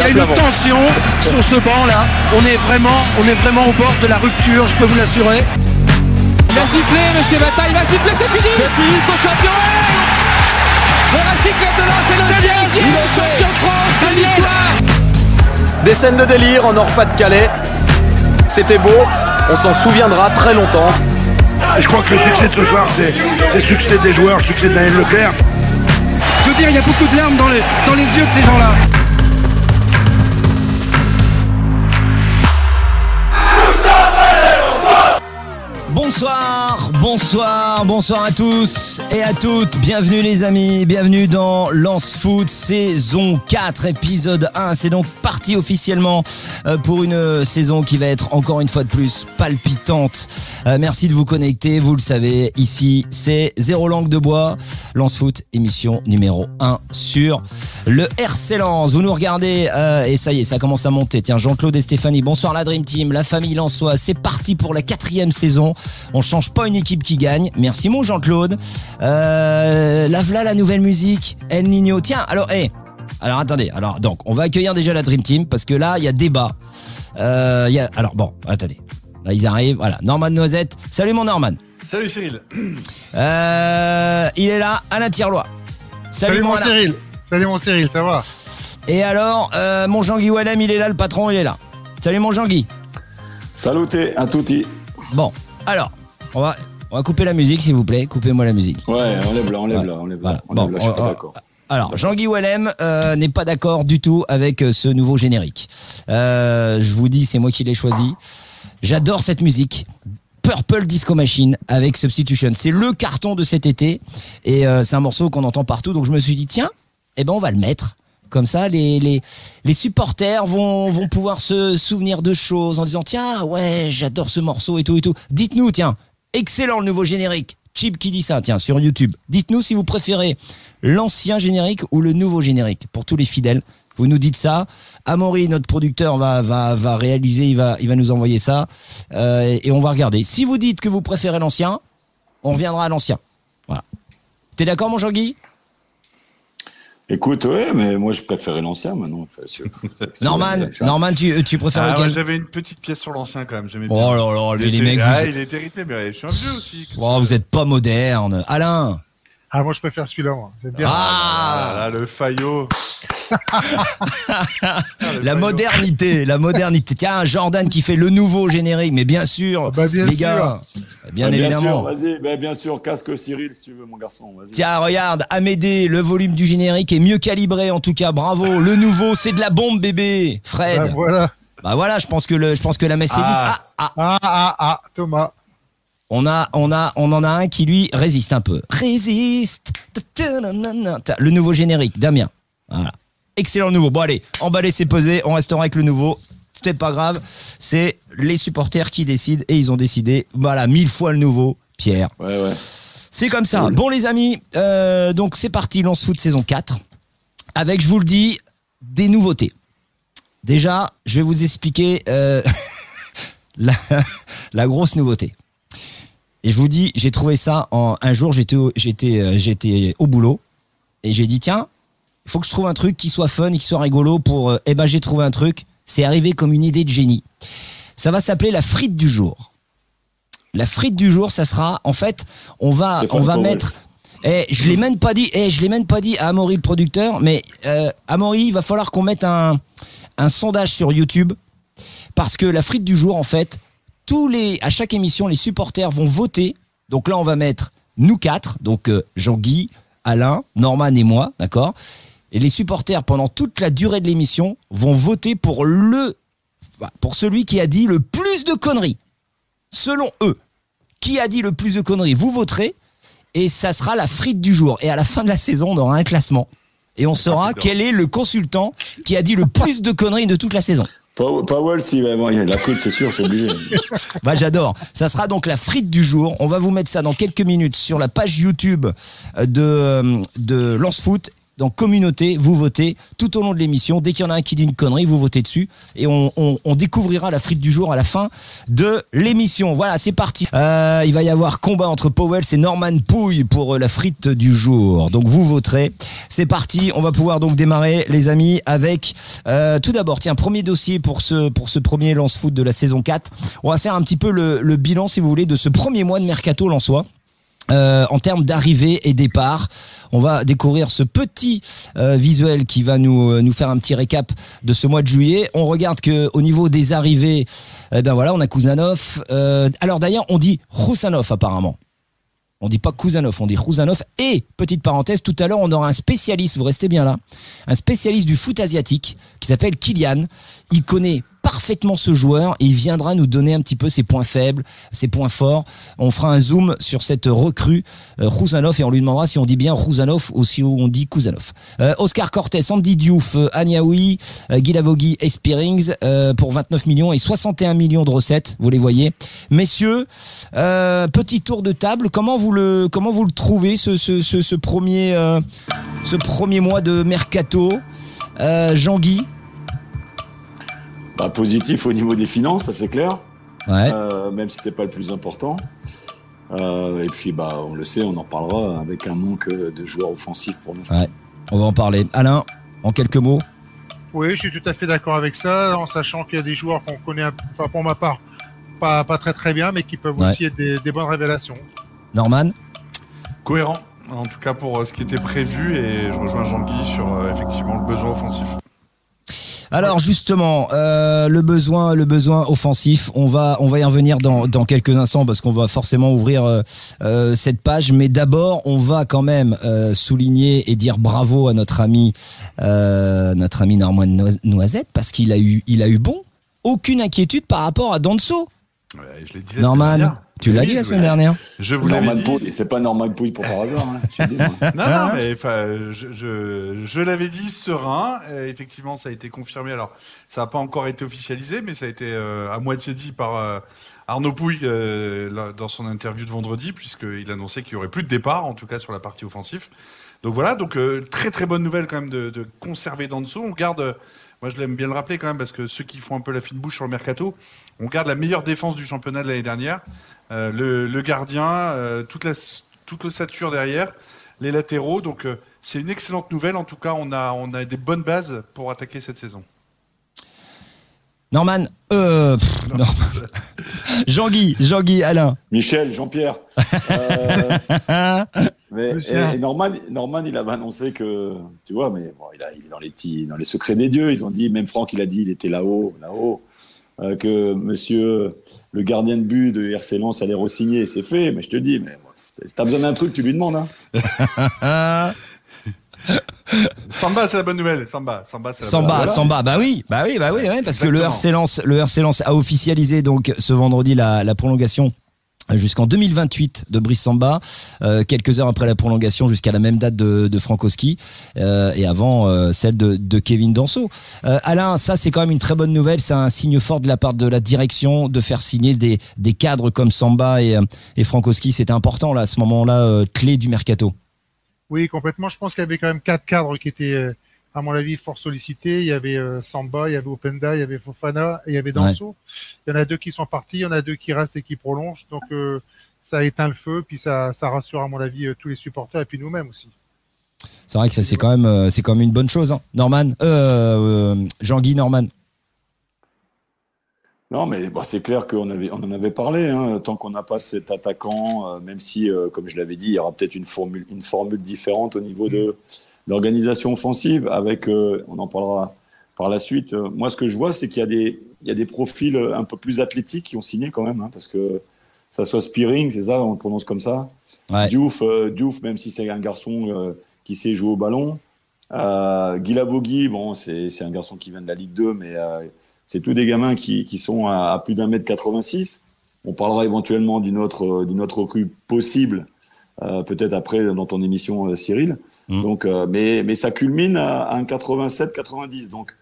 y a une tension sur ce banc là. On est vraiment, on est vraiment au bord de la rupture, je peux vous l'assurer. Il va siffler, monsieur Bata, il va siffler, c'est fini C'est fini, son champion Le Racing Club de Lens est le sixième champion de France de l'histoire Des scènes de délire en Nord-Pas-de-Calais. C'était beau, on s'en souviendra très longtemps. Je crois que le succès de ce soir, c'est le succès des joueurs, le succès de Daniel Leclerc. Je veux dire, il y a beaucoup de larmes dans les, dans les yeux de ces gens-là. Bonsoir, bonsoir, bonsoir à tous et à toutes. Bienvenue les amis, bienvenue dans Lance Foot saison 4 épisode 1. C'est donc parti officiellement euh, pour une saison qui va être encore une fois de plus palpitante. Euh, merci de vous connecter, vous le savez, ici c'est Zéro Langue de Bois, Lance Foot émission numéro 1 sur le RC Lens. Vous nous regardez euh, et ça y est, ça commence à monter. Tiens, Jean-Claude et Stéphanie, bonsoir la Dream Team, la famille Lensois, c'est parti pour la quatrième saison. On change pas une équipe qui gagne. Merci mon Jean-Claude. Euh, la voilà la nouvelle musique. El Nino. Tiens, alors, hé. alors attendez. Alors donc, on va accueillir déjà la Dream Team parce que là, il y a débat. Euh, il y a, alors bon, attendez. Là, ils arrivent. Voilà. Norman Noisette. Salut mon Norman. Salut Cyril. Euh, il est là, Alain Tirlois. Salut, mon Alain. Cyril. Salut mon Cyril, ça va? Et alors, euh, mon Jean-Guy Wallem, il est là, le patron, il est là. Salut mon Jean-Guy. Saluté à tutti. Bon, alors, on va, on va couper la musique, s'il vous plaît. Coupez-moi la musique. Ouais, enlève-la, enlève-la, Voilà. enlève-la. Enlève-la, je suis on- pas d'accord. Alors, Jean-Guy Wallem euh, n'est pas d'accord du tout avec euh, ce nouveau générique. Euh, je vous dis, c'est moi qui l'ai choisi. J'adore cette musique. Purple Disco Machine avec Substitution. C'est le carton de cet été et euh, c'est un morceau qu'on entend partout. Donc je me suis dit, tiens, eh ben on va le mettre. Comme ça, les, les, les supporters vont, vont pouvoir se souvenir de choses en disant, tiens, ouais, j'adore ce morceau et tout et tout. Dites-nous, tiens, excellent le nouveau générique. Chip qui dit ça, tiens, sur YouTube. Dites-nous si vous préférez l'ancien générique ou le nouveau générique pour tous les fidèles. Vous nous dites ça. Amaury, notre producteur, va, va, va réaliser, il va, il va nous envoyer ça. Euh, et on va regarder. Si vous dites que vous préférez l'ancien, on reviendra à l'ancien. Voilà. T'es d'accord, mon Jean-Guy? Écoute, ouais, mais moi je préférais l'ancien maintenant. Norman, Norman, tu, tu préfères Ah, ouais, lequel J'avais une petite pièce sur l'ancien quand même, j'aimais bien. Oh là là, Il les, les était- mecs, ah, vous, il est hérité, mais je suis un vieux aussi. Oh, vous êtes pas moderne. Alain Ah, moi je préfère celui-là, moi. J'aime bien. Ah, Ah, là, le faillot. La modernité, la modernité. Tiens, Jordan qui fait le nouveau générique, mais bien sûr, Ah bah, bien les sûr. gars, bien Ah, évidemment. sûr, vas-y, ben, bien sûr, casque Cyril si tu veux, mon garçon. Vas-y. Tiens, regarde, Amédée, le volume du générique est mieux calibré en tout cas, bravo. Le nouveau, c'est de la bombe, bébé. Fred. Ah, voilà. Bah voilà, je pense que le, je pense que la messe est dite. Ah. Ah, ah, Ah, ah, ah, Thomas. On a, on a, on en a un qui lui résiste un peu. Résiste. Le nouveau générique, Damien. Voilà. Excellent nouveau. Bon allez, emballé, c'est pesé. On restera avec le nouveau. C'est pas grave. C'est les supporters qui décident et ils ont décidé. Voilà, mille fois le nouveau. Pierre. Ouais, ouais. C'est comme ça. Bon les amis, euh, donc c'est parti, Lance Foot saison 4. Avec, je vous le dis, des nouveautés. Déjà, je vais vous expliquer euh, la, la grosse nouveauté. Et je vous dis, j'ai trouvé ça en un jour, j'étais au- j'étais euh, j'étais au boulot et j'ai dit tiens, il faut que je trouve un truc qui soit fun et qui soit rigolo pour euh, eh ben j'ai trouvé un truc, c'est arrivé comme une idée de génie. Ça va s'appeler la frite du jour. La frite du jour, ça sera en fait, on va on va mettre eh, je l'ai même pas dit, eh, je l'ai même pas dit à Amaury le producteur, mais euh, Amaury, il va falloir qu'on mette un, un sondage sur YouTube parce que la frite du jour, en fait, tous les, à chaque émission, les supporters vont voter. Donc là, on va mettre nous quatre, donc euh, Jean-Guy, Alain, Norman et moi, d'accord? Et les supporters, pendant toute la durée de l'émission, vont voter pour le, pour celui qui a dit le plus de conneries. Selon eux, qui a dit le plus de conneries, vous voterez et ça sera la frite du jour. Et à la fin de la saison, on aura un classement. Et on saura quel est le consultant qui a dit le plus de conneries de toute la saison. Pow- Powell, si, ouais, bon, il y a de la frite, c'est sûr, c'est obligé. Bah j'adore. Ça sera donc la frite du jour. On va vous mettre ça dans quelques minutes sur la page YouTube euh, de, euh, de Lance Foot. Dans communauté, vous votez tout au long de l'émission. Dès qu'il y en a un qui dit une connerie, vous votez dessus et on, découvrira la frite du jour à la fin de l'émission. Voilà, c'est parti. Euh, il va y avoir combat entre Powell et Norman Pouille pour la frite du jour. Donc vous voterez. C'est parti. On va pouvoir donc démarrer, les amis, avec euh, tout d'abord, tiens, premier dossier pour ce pour ce premier lance foot de la saison 4. On va faire un petit peu le, le bilan, si vous voulez, de ce premier mois de mercato lensois. Euh, en termes d'arrivée et départ. On va découvrir ce petit euh, visuel qui va nous euh, nous faire un petit récap de ce mois de juillet. On regarde que au niveau des arrivées, eh ben voilà, on a Kuzanov. Euh, alors d'ailleurs, on dit Roussanov apparemment. On dit pas Kuzanov, on dit Rouzanov. Et, petite parenthèse, tout à l'heure, on aura un spécialiste, vous restez bien là, un spécialiste du foot asiatique qui s'appelle Kylian. Il connaît parfaitement ce joueur il viendra nous donner un petit peu ses points faibles, ses points forts. On fera un zoom sur cette recrue euh, Rouzanov et on lui demandera si on dit bien Rouzanov ou si on dit Kuzanov. Euh, Oscar Cortés, Andy Diouf, euh, Agnaoui, euh, Guy Lavogui et Spearings euh, pour 29 millions et 61 millions de recettes, vous les voyez. Messieurs, euh, petit tour de table, comment vous le comment vous le trouvez ce ce, ce, ce premier euh, ce premier mois de mercato? Euh, Jean-Guy? Bah, positif au niveau des finances, ça c'est clair. Ouais. Euh, même si c'est pas le plus important. Euh, et puis bah on le sait, on en parlera avec un manque de joueurs offensifs pour l'instant. Ouais. On va en parler. Alain, en quelques mots. Oui, je suis tout à fait d'accord avec ça, en sachant qu'il y a des joueurs qu'on connaît, enfin pour ma part, pas, pas très très bien, mais qui peuvent Ouais. aussi être des, des bonnes révélations. Norman? Cohérent, en tout cas pour euh, ce qui était prévu, et je rejoins Jean-Guy sur euh, effectivement le besoin offensif. Alors justement, euh, le besoin, le besoin offensif, on va, on va y revenir dans, dans quelques instants parce qu'on va forcément ouvrir euh, euh, cette page. Mais d'abord, on va quand même euh, souligner et dire bravo à notre ami, euh, notre ami Normand Nois- Noisette parce qu'il a eu, il a eu bon. Aucune inquiétude par rapport à Danso. Ouais, je l'ai dit la Norman. Tu l'as Oui, dit la semaine dernière. Je vous l'avais dit. Pouille, c'est pas Norman Pouille pour par hasard. Hein, dis, moi. Non, non, mais enfin, je, je, je l'avais dit serein. Euh, effectivement, ça a été confirmé. Alors, ça n'a pas encore été officialisé, mais ça a été euh, à moitié dit par euh, Arnaud Pouille euh, là, dans son interview de vendredi, puisqu'il annonçait qu'il y aurait plus de départ, en tout cas sur la partie offensive. Donc voilà, donc euh, très très bonne nouvelle quand même de, de conserver Danso. On garde, euh, moi je l'aime bien le rappeler quand même, parce que ceux qui font un peu la fine bouche sur le mercato, on garde la meilleure défense du championnat de l'année dernière. Euh, le, le gardien, euh, toute la toute l'ossature derrière, les latéraux. Donc euh, c'est une excellente nouvelle. En tout cas, on a on a des bonnes bases pour attaquer cette saison. Norman, euh, pff, non. Jean-Guy, Jean-Guy, Alain. Michel, Jean-Pierre. Euh, mais, et, et Norman, Norman, il avait annoncé que, tu vois, mais bon, il, a- il est dans les petits, dans les secrets des dieux. Ils ont dit, même Franck, il a dit, il était là-haut, là-haut, euh, que Monsieur le gardien de but de RC Lens allait re-signer. C'est fait, mais je te dis, mais si t'as besoin d'un truc, tu lui demandes. Hein. Samba, c'est la bonne nouvelle. Samba, Samba, c'est la bonne Samba, nouvelle. Samba, bah oui, bah oui, bah oui, ouais, parce que le. RC Lens, le RC Lens a officialisé donc ce vendredi la, la prolongation jusqu'en 2028 de Brice Samba, euh, quelques heures après la prolongation jusqu'à la même date de, de Frankowski euh, et avant euh, celle de, de Kevin Danso. Euh, Alain, ça c'est quand même une très bonne nouvelle, c'est un signe fort de la part de la direction de faire signer des, des cadres comme Samba et, euh, et Frankowski, c'était important là à ce moment-là euh, clé du mercato. Oui, complètement. Je pense qu'il y avait quand même quatre cadres qui étaient, à mon avis, fort sollicités. Il y avait euh, Samba, il y avait Openda, il y avait Fofana et il y avait Danso. Il y en a deux qui sont partis, il y en a deux qui restent et qui prolongent. Donc euh, ça a éteint le feu, puis ça, ça rassure, à mon avis, euh, tous les supporters et puis nous-mêmes aussi. C'est vrai que ça c'est quand même c'est quand même une bonne chose. Hein. Norman, euh, euh, Jean-Guy Norman. Non, mais bon, c'est clair qu'on avait, on en avait parlé. Hein, tant qu'on n'a pas cet attaquant, euh, même si, euh, comme je l'avais dit, il y aura peut-être une formule, une formule différente au niveau de l'organisation offensive. Avec, euh, on en parlera par la suite. Euh, moi, ce que je vois, c'est qu'il y a des, il y a des profils euh, un peu plus athlétiques qui ont signé quand même, hein, parce que ça soit Spearing, c'est ça, on le prononce comme ça. Ouais. Diouf, euh, Diouf, même si c'est un garçon qui sait jouer au ballon. Euh, bon, c'est c'est un garçon qui vient de la Ligue 2, mais c'est tous des gamins qui, qui sont à, à plus d'un mètre 86. On parlera éventuellement d'une autre, d'une autre recrue possible, euh, peut-être après dans ton émission, euh, Cyril. Mm. Donc, euh, mais, mais ça culmine à, à un 87-90. Donc,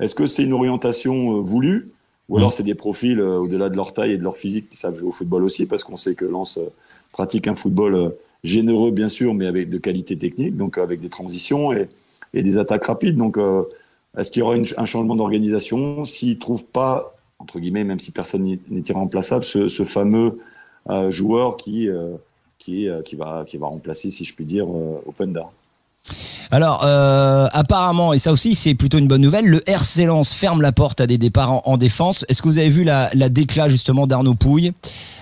est-ce que c'est une orientation voulue? Ou alors c'est des profils au-delà de leur taille et de leur physique qui savent jouer au football aussi Parce qu'on sait que Lens pratique un football généreux, bien sûr, mais avec de qualité technique, donc avec des transitions. Et, et des attaques rapides. Donc, euh, est-ce qu'il y aura un changement d'organisation S'ils ne trouvent pas, entre guillemets, même si personne n'est irremplaçable, ce, ce fameux euh, joueur qui, qui, qui, va, remplacer, si je puis dire, Openda alors, euh, apparemment, et ça aussi c'est plutôt une bonne nouvelle, le RC Lens ferme la porte à des départs en, défense. Est-ce que vous avez vu la, la justement d'Arnaud Pouille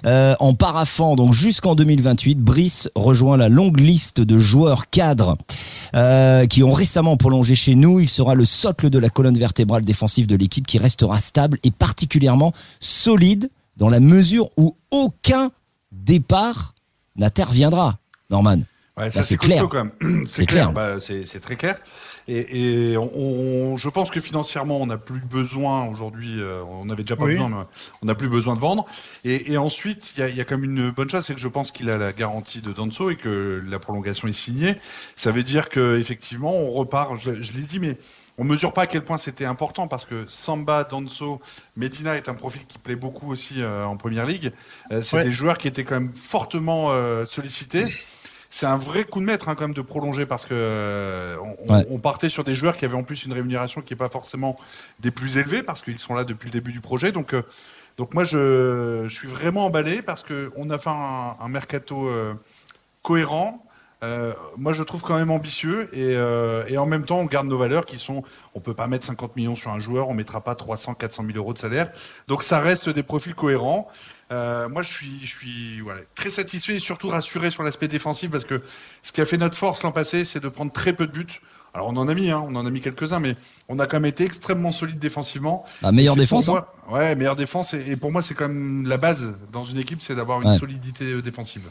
euh, En paraffant, donc jusqu'en 2028, Brice rejoint la longue liste de joueurs cadres euh, qui ont récemment prolongé chez nous. Il sera le socle de la colonne vertébrale défensive de l'équipe qui restera stable et particulièrement solide dans la mesure où aucun départ n'interviendra. Norman. Ouais, ça c'est clair. Quand même. C'est clair. Bah, c'est très clair. Et, et on, je pense que financièrement, on n'a plus besoin aujourd'hui. Euh, on n'avait déjà pas besoin, mais on n'a plus besoin de vendre. Et, et ensuite, il y a, y a, quand même une bonne chose, c'est que je pense qu'il a la garantie de Danso et que la prolongation est signée. Ça veut dire que effectivement, on repart. Je, je l'ai dit, mais on mesure pas à quel point c'était important parce que Samba, Danso, Medina est un profil qui plaît beaucoup aussi euh, en première ligue. Euh, c'est des joueurs qui étaient quand même fortement sollicités c'est un vrai coup de maître hein, quand même de prolonger parce que euh, on, partait sur des joueurs qui avaient en plus une rémunération qui n'est pas forcément des plus élevées parce qu'ils sont là depuis le début du projet. Donc, euh, donc moi je, je, suis vraiment emballé parce que on a fait un, un mercato euh, cohérent. Moi, je le trouve quand même ambitieux et, et, en même temps, on garde nos valeurs qui sont on peut pas mettre 50 millions sur un joueur, on mettra pas 300, 400 000 euros de salaire. Donc, ça reste des profils cohérents. Euh, moi, je suis, je suis voilà, très satisfait et surtout rassuré sur l'aspect défensif parce que ce qui a fait notre force l'an passé, c'est de prendre très peu de buts. Alors on en a mis, hein, on en a mis quelques-uns, mais on a quand même été extrêmement solide défensivement. La meilleure défense. Hein. ouais, meilleure défense. Et, pour moi, c'est quand même la base dans une équipe, c'est d'avoir une solidité euh, défensive.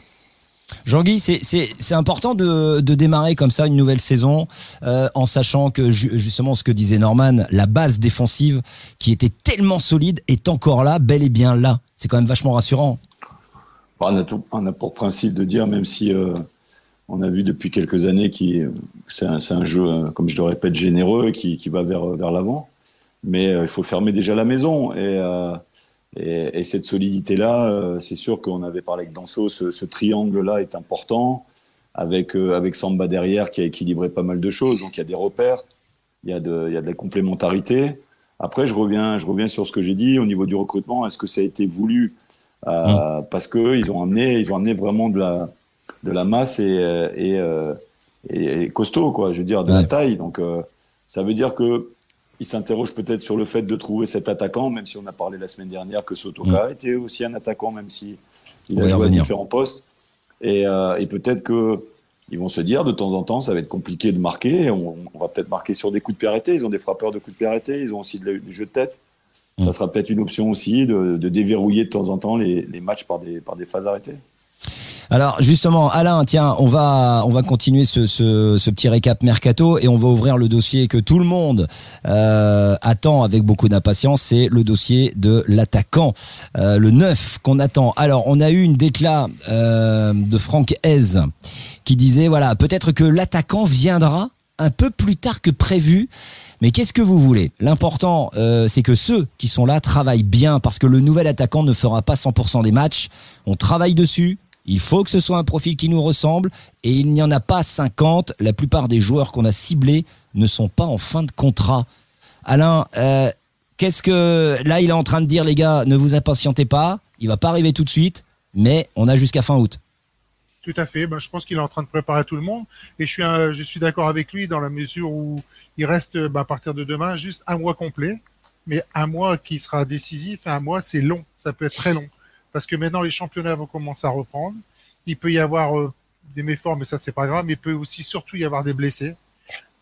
Jean-Guy, c'est important de, de, démarrer comme ça une nouvelle saison euh, en sachant que justement ce que disait Norman, la base défensive qui était tellement solide est encore là, bel et bien là c'est quand même vachement rassurant. On a, on a, pour principe de dire, même si euh, on a vu depuis quelques années que c'est un, jeu, euh, comme je le répète, généreux qui, qui va vers, vers l'avant, mais euh, il faut fermer déjà la maison. Et, et, cette solidité-là, c'est sûr qu'on avait parlé avec Danso, ce, triangle-là est important, avec, avec Samba derrière qui a équilibré pas mal de choses. Donc il y a des repères, il y a de, il y a de la complémentarité. Après, je reviens, je reviens sur ce que j'ai dit au niveau du recrutement. Est-ce que ça a été voulu? Euh, mm. parce que ils ont amené, ils ont amené vraiment de la, de la masse et, et, euh, et, costaud, quoi. Je veux dire de la taille. Donc, euh, ça veut dire que ils s'interrogent peut-être sur le fait de trouver cet attaquant, même si on a parlé la semaine dernière que Sotoka mm. était aussi un attaquant, même si il a joué à différents postes. Et, euh, et peut-être que ils vont se dire de temps en temps, ça va être compliqué de marquer. On, va peut-être marquer sur des coups de pied arrêtés. Ils ont des frappeurs de coups de pied arrêtés. Ils ont aussi du jeu de tête. Ça mm. sera peut-être une option aussi de, déverrouiller de temps en temps les, matchs par des, par des phases arrêtées. Alors justement, Alain, tiens, on va on va continuer ce, ce, petit récap mercato et on va ouvrir le dossier que tout le monde euh, attend avec beaucoup d'impatience, c'est le dossier de l'attaquant, euh, le neuf qu'on attend. Alors on a eu une déclat euh, de Franck Hez qui disait voilà peut-être que l'attaquant viendra un peu plus tard que prévu. Mais qu'est-ce que vous voulez? L'important, c'est que ceux qui sont là travaillent bien parce que le nouvel attaquant ne fera pas 100% des matchs. On travaille dessus, il faut que ce soit un profil qui nous ressemble et il n'y en a pas 50. La plupart des joueurs qu'on a ciblés ne sont pas en fin de contrat. Alain, euh, qu'est-ce que là il est en train de dire les gars, ne vous impatientez pas, il va pas arriver tout de suite, mais on a jusqu'à fin août. Tout à fait. Ben, je pense qu'il est en train de préparer tout le monde et je suis, je suis d'accord avec lui dans la mesure où il reste ben, à partir de demain juste un mois complet, mais un mois qui sera décisif. Un mois c'est long, ça peut être très long parce que maintenant les championnats vont commencer à reprendre. Il peut y avoir euh, des méforts, mais ça c'est pas grave. Mais il peut aussi surtout y avoir des blessés.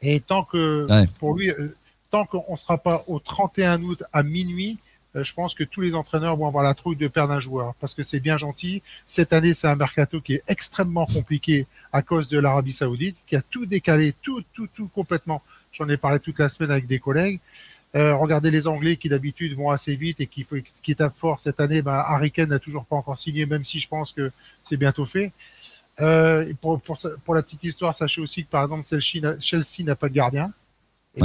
Et tant que pour lui, euh, tant qu'on sera pas au 31 août à minuit, euh, je pense que tous les entraîneurs vont avoir la trouille de perdre un joueur parce que c'est bien gentil. Cette année, c'est un mercato qui est extrêmement compliqué à cause de l'Arabie Saoudite, qui a tout décalé, tout, tout, tout complètement. J'en ai parlé toute la semaine avec des collègues. Euh, regardez les Anglais qui d'habitude vont assez vite et qui, qui tapent fort cette année. Ben, Harry Kane n'a toujours pas encore signé, même si je pense que c'est bientôt fait. Euh, pour, pour, pour, la petite histoire, sachez aussi que par exemple Chelsea n'a pas de gardien. Et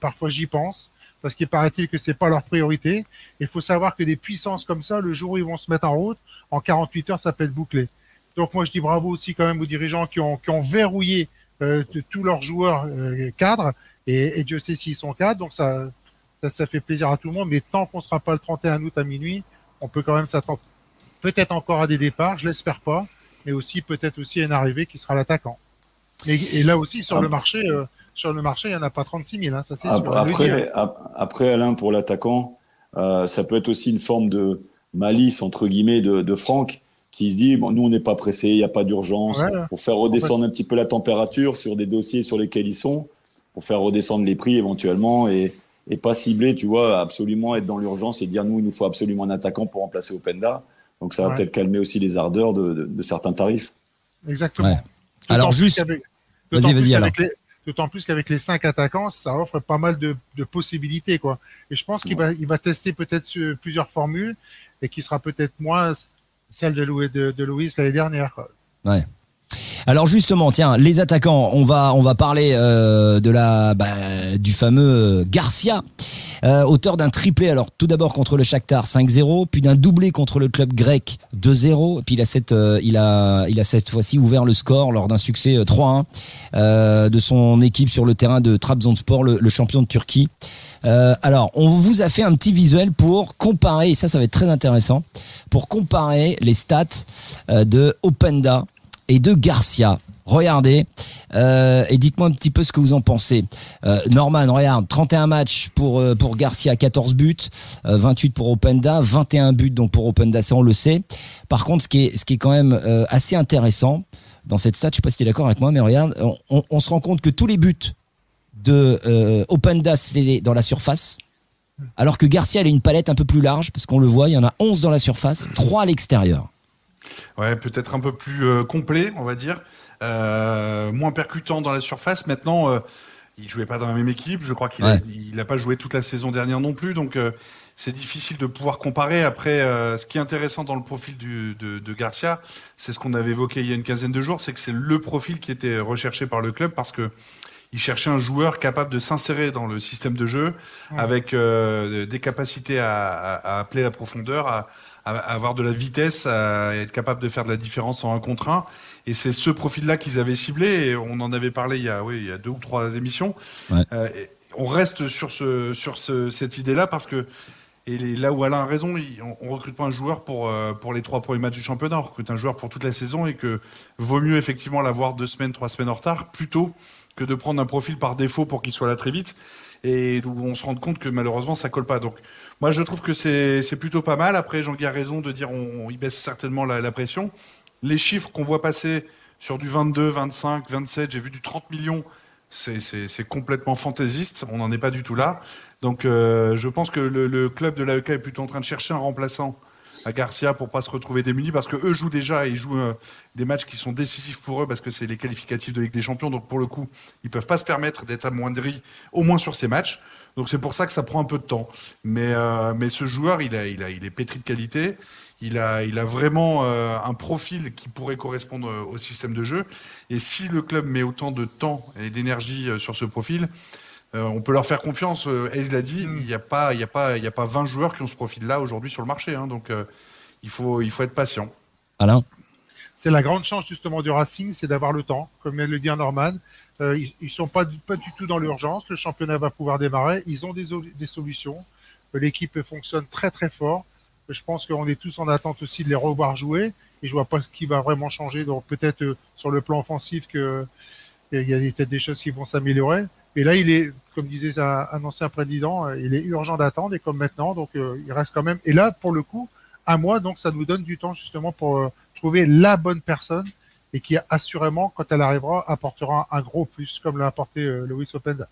parfois j'y pense parce qu'il paraît-il que c'est pas leur priorité. Il faut savoir que des puissances comme ça, le jour où ils vont se mettre en route, en 48 heures, ça peut être bouclé. Donc moi je dis bravo aussi quand même aux dirigeants qui ont, qui ont verrouillé euh, de tous leurs joueurs euh, cadres, et, et Dieu sait s'ils sont cadres, donc ça, ça, ça fait plaisir à tout le monde. Mais tant qu'on sera pas le 31 août à minuit, on peut quand même s'attendre peut-être encore à des départs, je l'espère pas, mais aussi peut-être aussi à une arrivée qui sera l'attaquant. Et, et là aussi sur Ah. le marché, euh, sur le marché, il y en a pas 36 000, hein, ça c'est hein. Après, ap- après, Alain, pour l'attaquant, euh, ça peut être aussi une forme de malice, entre guillemets, de, de Franck, qui se dit, bon, nous, on n'est pas pressé, il n'y a pas d'urgence, Ouais. pour faire redescendre un petit peu la température sur des dossiers sur lesquels ils sont, pour faire redescendre les prix éventuellement, et, et pas cibler, tu vois, absolument être dans l'urgence et dire, nous, il nous faut absolument un attaquant pour remplacer Openda. Donc ça va Ouais. peut-être calmer aussi les ardeurs de, de- de certains tarifs. Exactement. Ouais. D'autant Alors, plus juste- qu'avec- Vas-y, d'autant vas-y, plus alors. qu'avec les- D'autant plus qu'avec les cinq attaquants, ça offre pas mal de, de possibilités, quoi. Et je pense qu'il va, il va tester peut-être sur plusieurs formules et qui sera peut-être moins celle de Louis, de, de Louis l'année dernière. quoi. Alors justement, tiens, les attaquants, on va on va parler euh, de la bah, du fameux Garcia, euh, auteur d'un triplé. Alors tout d'abord contre le Shakhtar 5-0, puis d'un doublé contre le club grec 2-0. Puis il a cette euh, il a il a cette fois-ci ouvert le score lors d'un succès euh, 3-1 euh, de son équipe sur le terrain de Trabzonspor, le, le champion de Turquie. Alors, on vous a fait un petit visuel pour comparer, et ça, ça va être très intéressant, pour comparer les stats de Openda et de Garcia. Regardez euh, et dites-moi un petit peu ce que vous en pensez. Euh, Norman, regarde, 31 matchs pour euh, pour Garcia, 14 buts, euh, 28 pour Openda, 21 buts donc pour Openda, ça on le sait. Par contre, ce qui est ce qui est quand même euh, assez intéressant dans cette stat, je sais pas si tu es d'accord avec moi, mais regarde, on, on- on se rend compte que tous les buts de euh, Openda c'était dans la surface. Alors que Garcia, elle a une palette un peu plus large, parce qu'on le voit, il y en a 11 dans la surface, 3 à l'extérieur. Ouais, peut-être un peu plus euh, complet, on va dire. Euh, moins percutant dans la surface. Maintenant, euh, il jouait pas dans la même équipe. Je crois qu'il a, Ouais. il a pas joué toute la saison dernière non plus. Donc, euh, c'est difficile de pouvoir comparer. Après, euh, ce qui est intéressant dans le profil du, de, de Garcia, c'est ce qu'on avait évoqué il y a une quinzaine de jours, c'est que c'est le profil qui était recherché par le club parce que il cherchait un joueur capable de s'insérer dans le système de jeu, avec euh, des capacités à, à- à appeler la profondeur, à, à- avoir de la vitesse, à être capable de faire de la différence en un contre un. Et c'est ce profil-là qu'ils avaient ciblé. Et on en avait parlé il y a, oui, il y a deux ou trois émissions. Ouais. Euh, on reste sur, ce, sur ce, cette idée-là parce que et les- là où Alain a raison, on, on recrute pas un joueur pour, euh, pour les trois premiers matchs du championnat, on recrute un joueur pour toute la saison et que vaut mieux effectivement l'avoir deux semaines, trois semaines en retard, plutôt que de prendre un profil par défaut pour qu'il soit là très vite et où on se rend compte que malheureusement ça colle pas. Donc moi je trouve que c'est plutôt pas mal. Après Jean-Guy a raison de dire on, il baisse certainement la, pression. Les chiffres qu'on voit passer sur du 22, 25, 27, j'ai vu du 30 millions, c'est- complètement fantaisiste, on n'en est pas du tout là. Donc euh, je pense que le, club de l'AEK est plutôt en train de chercher un remplaçant à Garcia pour pas se retrouver démunis parce que eux jouent déjà et ils jouent euh, des matchs qui sont décisifs pour eux parce que c'est les qualificatifs de Ligue des Champions donc pour le coup ils peuvent pas se permettre d'être amoindris au moins sur ces matchs donc c'est pour ça que ça prend un peu de temps mais euh, mais ce joueur il a il a il est pétri de qualité il a il a vraiment euh, un profil qui pourrait correspondre euh, au système de jeu et si le club met autant de temps et d'énergie sur ce profil euh, on peut leur faire confiance. Ace l'a dit, il n'y a pas, il y a pas, il y a pas 20 joueurs qui ont ce profil-là aujourd'hui sur le marché. hein. donc, euh, il faut, il faut être patient. Alain? C'est la grande chance justement du Racing, c'est d'avoir le temps. Comme le dit Norman, euh, ils, ils sont pas, du- pas du tout dans l'urgence. Le championnat va pouvoir démarrer. Ils ont des, des solutions. Euh, L'équipe fonctionne très très fort. Euh, Je pense qu'on est tous en attente aussi de les revoir jouer. Et je vois pas ce qui va vraiment changer. Donc peut-être sur le plan offensif que il y a peut-être des choses qui vont s'améliorer. Mais là, il est, comme disait un, ancien président, il est urgent d'attendre et comme maintenant, donc il reste quand même. Et là, pour le coup, un mois, donc ça nous donne du temps justement pour trouver la bonne personne et qui assurément, quand elle arrivera, apportera un gros plus, comme l'a apporté euh, Louis Openda.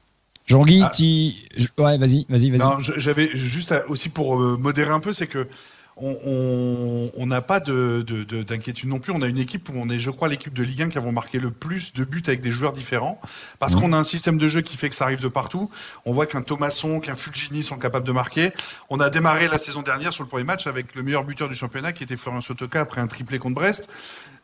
Jean-Guy, Ah. tu... je- Ouais, vas-y, vas-y, vas-y. Non, j'avais juste à- aussi pour euh, modérer un peu, c'est que on- n'a pas de, de- de- d'inquiétude non plus. On a une équipe où on est, je crois, l'équipe de Ligue 1 qui avons marqué le plus de buts avec des joueurs différents, parce Mhm. qu'on a un système de jeu qui fait que ça arrive de partout. On voit qu'un Thomasson, qu'un Fulgini sont capables de marquer. On a démarré la saison dernière sur le premier match avec le meilleur buteur du championnat, qui était Florian Sotoka après un triplé contre Brest.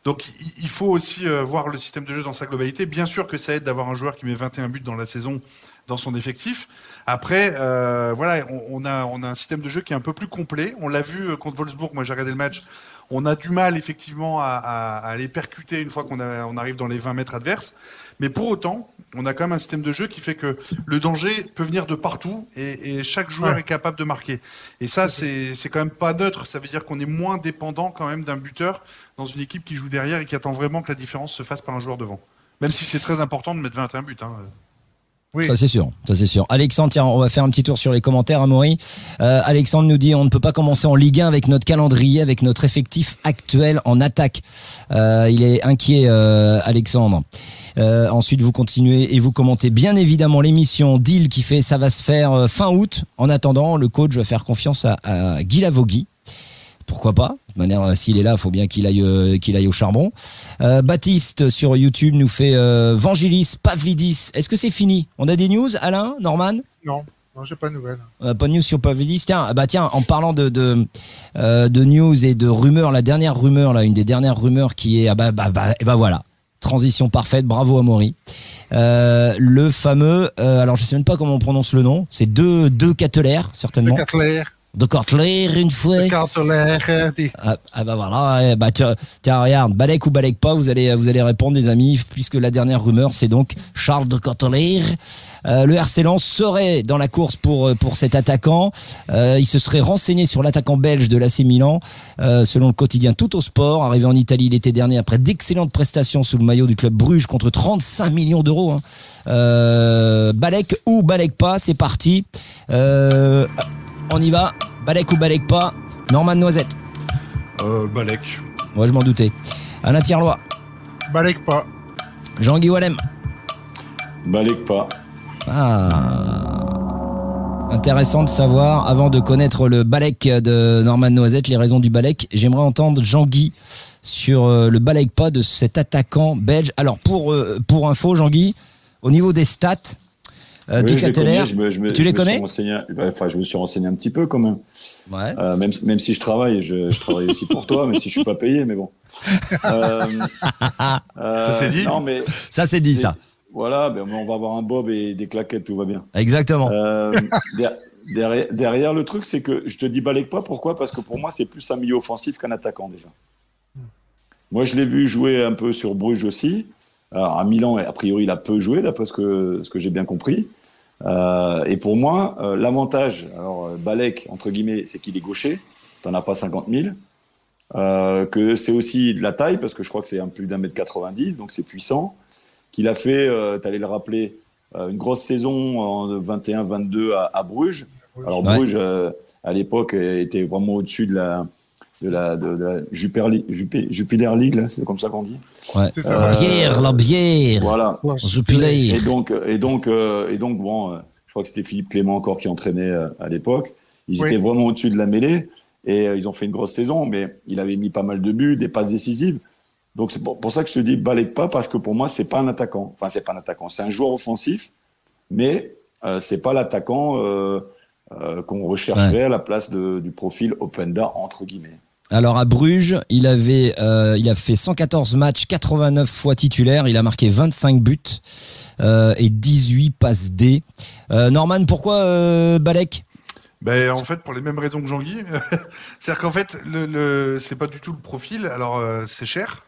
Donc il- il faut aussi euh, voir le système de jeu dans sa globalité. Bien sûr que ça aide d'avoir un joueur qui met 21 buts dans la saison dans son effectif. Après, euh, voilà, on, on a, on a un système de jeu qui est un peu plus complet. On l'a vu euh, contre Wolfsburg, moi j'ai regardé le match. On a du mal effectivement à, à, à aller percuter une fois qu'on a- on arrive dans les 20 mètres adverses. Mais pour autant, on a quand même un système de jeu qui fait que le danger peut venir de partout et, et chaque joueur Ouais. est capable de marquer. Et ça, c'est c'est quand même pas neutre. Ça veut dire qu'on est moins dépendant quand même d'un buteur dans une équipe qui joue derrière et qui attend vraiment que la différence se fasse par un joueur devant. Même si c'est très important de mettre 21 buts. Hein. Oui. Ça c'est sûr, ça c'est sûr. Alexandre, tiens, on va faire un petit tour sur les commentaires, Amaury. Euh, Alexandre nous dit on ne peut pas commencer en Ligue 1 avec notre calendrier, avec notre effectif actuel en attaque. Euh, il est inquiet, euh, Alexandre. Euh, ensuite, vous continuez et vous commentez bien évidemment l'émission Deal qui fait ça va se faire euh, fin août. En attendant, le coach va faire confiance à, à Guy Lavogui. Pourquoi pas De manière, euh, s'il est là, il faut bien qu'il aille, euh, qu'il aille au charbon. Euh, Baptiste sur YouTube nous fait euh, Vangelis, Pavlidis. Est-ce que c'est fini? On a des news, Alain, Norman? Non, non, j'ai pas de nouvelles. Euh, Pas de news sur Pavlidis. Tiens, ah bah tiens, en parlant de de, de news et de rumeurs, la dernière rumeur là, une des dernières rumeurs qui est ah bah bah, bah et bah voilà. Transition parfaite, bravo Amaury. Euh, le fameux, euh, alors je sais même pas comment on prononce le nom, c'est deux deux certainement. Cutler, De Cateler une fois. de Cutler, des- Ah, ah bah voilà, bah tiens, tiens, regarde, Balek ou Balek pas, vous allez vous allez répondre les amis, puisque la dernière rumeur c'est donc Charles de Cotteler. Euh, le RC Lens serait dans la course pour euh, pour cet attaquant. Euh, il se serait renseigné sur l'attaquant belge de l'AC Milan, euh, selon le quotidien Tout au Sport, arrivé en Italie l'été dernier après d'excellentes prestations sous le maillot du club Bruges contre 35 millions d'euros. Hein. Euh, Balek ou Balek pas, c'est parti. Euh, on y va. Balek ou Balek pas. Norman Noisette. Euh, Balek. Moi, je m'en doutais. Alain Tierlois, Balek pas. Jean-Guy Wallem. Balek pas. Ah. Intéressant de savoir, avant de connaître le Balek de Norman Noisette, les raisons du Balek, j'aimerais entendre Jean-Guy sur euh, le Balek pas de cet attaquant belge. Alors, pour, euh, pour info, Jean-Guy, au niveau des stats, euh, Oui, du je les Cateller, connais, je me- je me- tu je les me suis connais renseigné- bah, Enfin, je me suis renseigné un petit peu quand même. Ouais. Euh, même, même si je travaille, je, je travaille aussi pour toi, même si je suis pas payé, mais bon. Euh, euh, Ça, c'est dit Non, mais Ça, c'est dit, ça. voilà, ben, on va avoir un bob et des claquettes, tout va bien. Exactement. Euh, der- derrière, derrière, le truc, c'est que je te dis Balek pas. Pourquoi? Parce que pour moi, c'est plus un milieu offensif qu'un attaquant déjà. Moi, je l'ai vu jouer un peu sur Bruges aussi. Alors, à Milan, a priori, il a peu joué, d'après ce que, ce que j'ai bien compris. Euh, et pour moi, euh, l'avantage, alors euh, Balek, entre guillemets, c'est qu'il est gaucher. T'en as pas 50 000. Euh, que c'est aussi de la taille, parce que je crois que c'est un plus d'un mètre 90, donc c'est puissant. Qu'il a fait, euh, tu allais le rappeler, euh, une grosse saison en 21-22 à, à Bruges. Alors Ouais. Bruges, euh, à l'époque, était vraiment au-dessus de la, de la, de la Jupiler Jupiler League, là, c'est comme ça qu'on dit. Ça. La Euh, bière, la bière. Voilà. Je play. Et donc, et donc, euh, et donc, bon, euh, je crois que c'était Philippe Clément encore qui entraînait euh, à l'époque. Ils Oui. étaient vraiment au-dessus de la mêlée et euh, ils ont fait une grosse saison, mais il avait mis pas mal de buts, des passes décisives. Donc c'est pour, pour ça que je te dis Balek pas parce que pour moi c'est pas un attaquant. Enfin c'est pas un attaquant, c'est un joueur offensif, mais euh, c'est pas l'attaquant euh, euh, qu'on rechercherait à la place de- du profil Openda entre guillemets. Alors à Bruges, il avait, euh, a fait 114 matchs, 89 fois titulaire, il a marqué 25 buts euh, et 18 passes D. Euh, Norman, pourquoi Balek? Ben, en fait, pour les mêmes raisons que Jean-Guy. C'est-à-dire qu'en fait, le, c'est pas du tout le profil. Alors, c'est cher.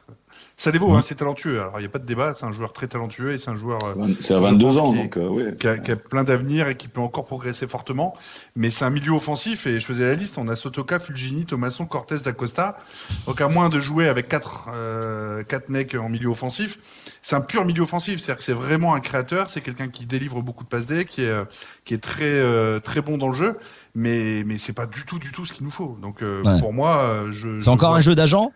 Ça les vaut, Mhm. hein, c'est talentueux. Alors, il n'y a pas de débat. C'est un joueur très talentueux et c'est un joueur euh, C'est à Je 22 pense ans donc euh, oui. qui, a, qui a plein d'avenir et qui peut encore progresser fortement. Mais c'est un milieu offensif et je faisais la liste. On a Sotoka, Fulgini, Thomasson, Cortés, D'Acosta. Donc, à moins de jouer avec quatre, euh, quatre mecs en milieu offensif, c'est un pur milieu offensif. C'est-à-dire que c'est vraiment un créateur. C'est quelqu'un qui délivre beaucoup de passes D, qui est, euh, qui est très, euh, très bon dans le jeu. Mais, mais c'est pas du tout, du tout ce qu'il nous faut. Donc, euh, Ouais. pour moi, je. C'est encore vois- un jeu d'agent?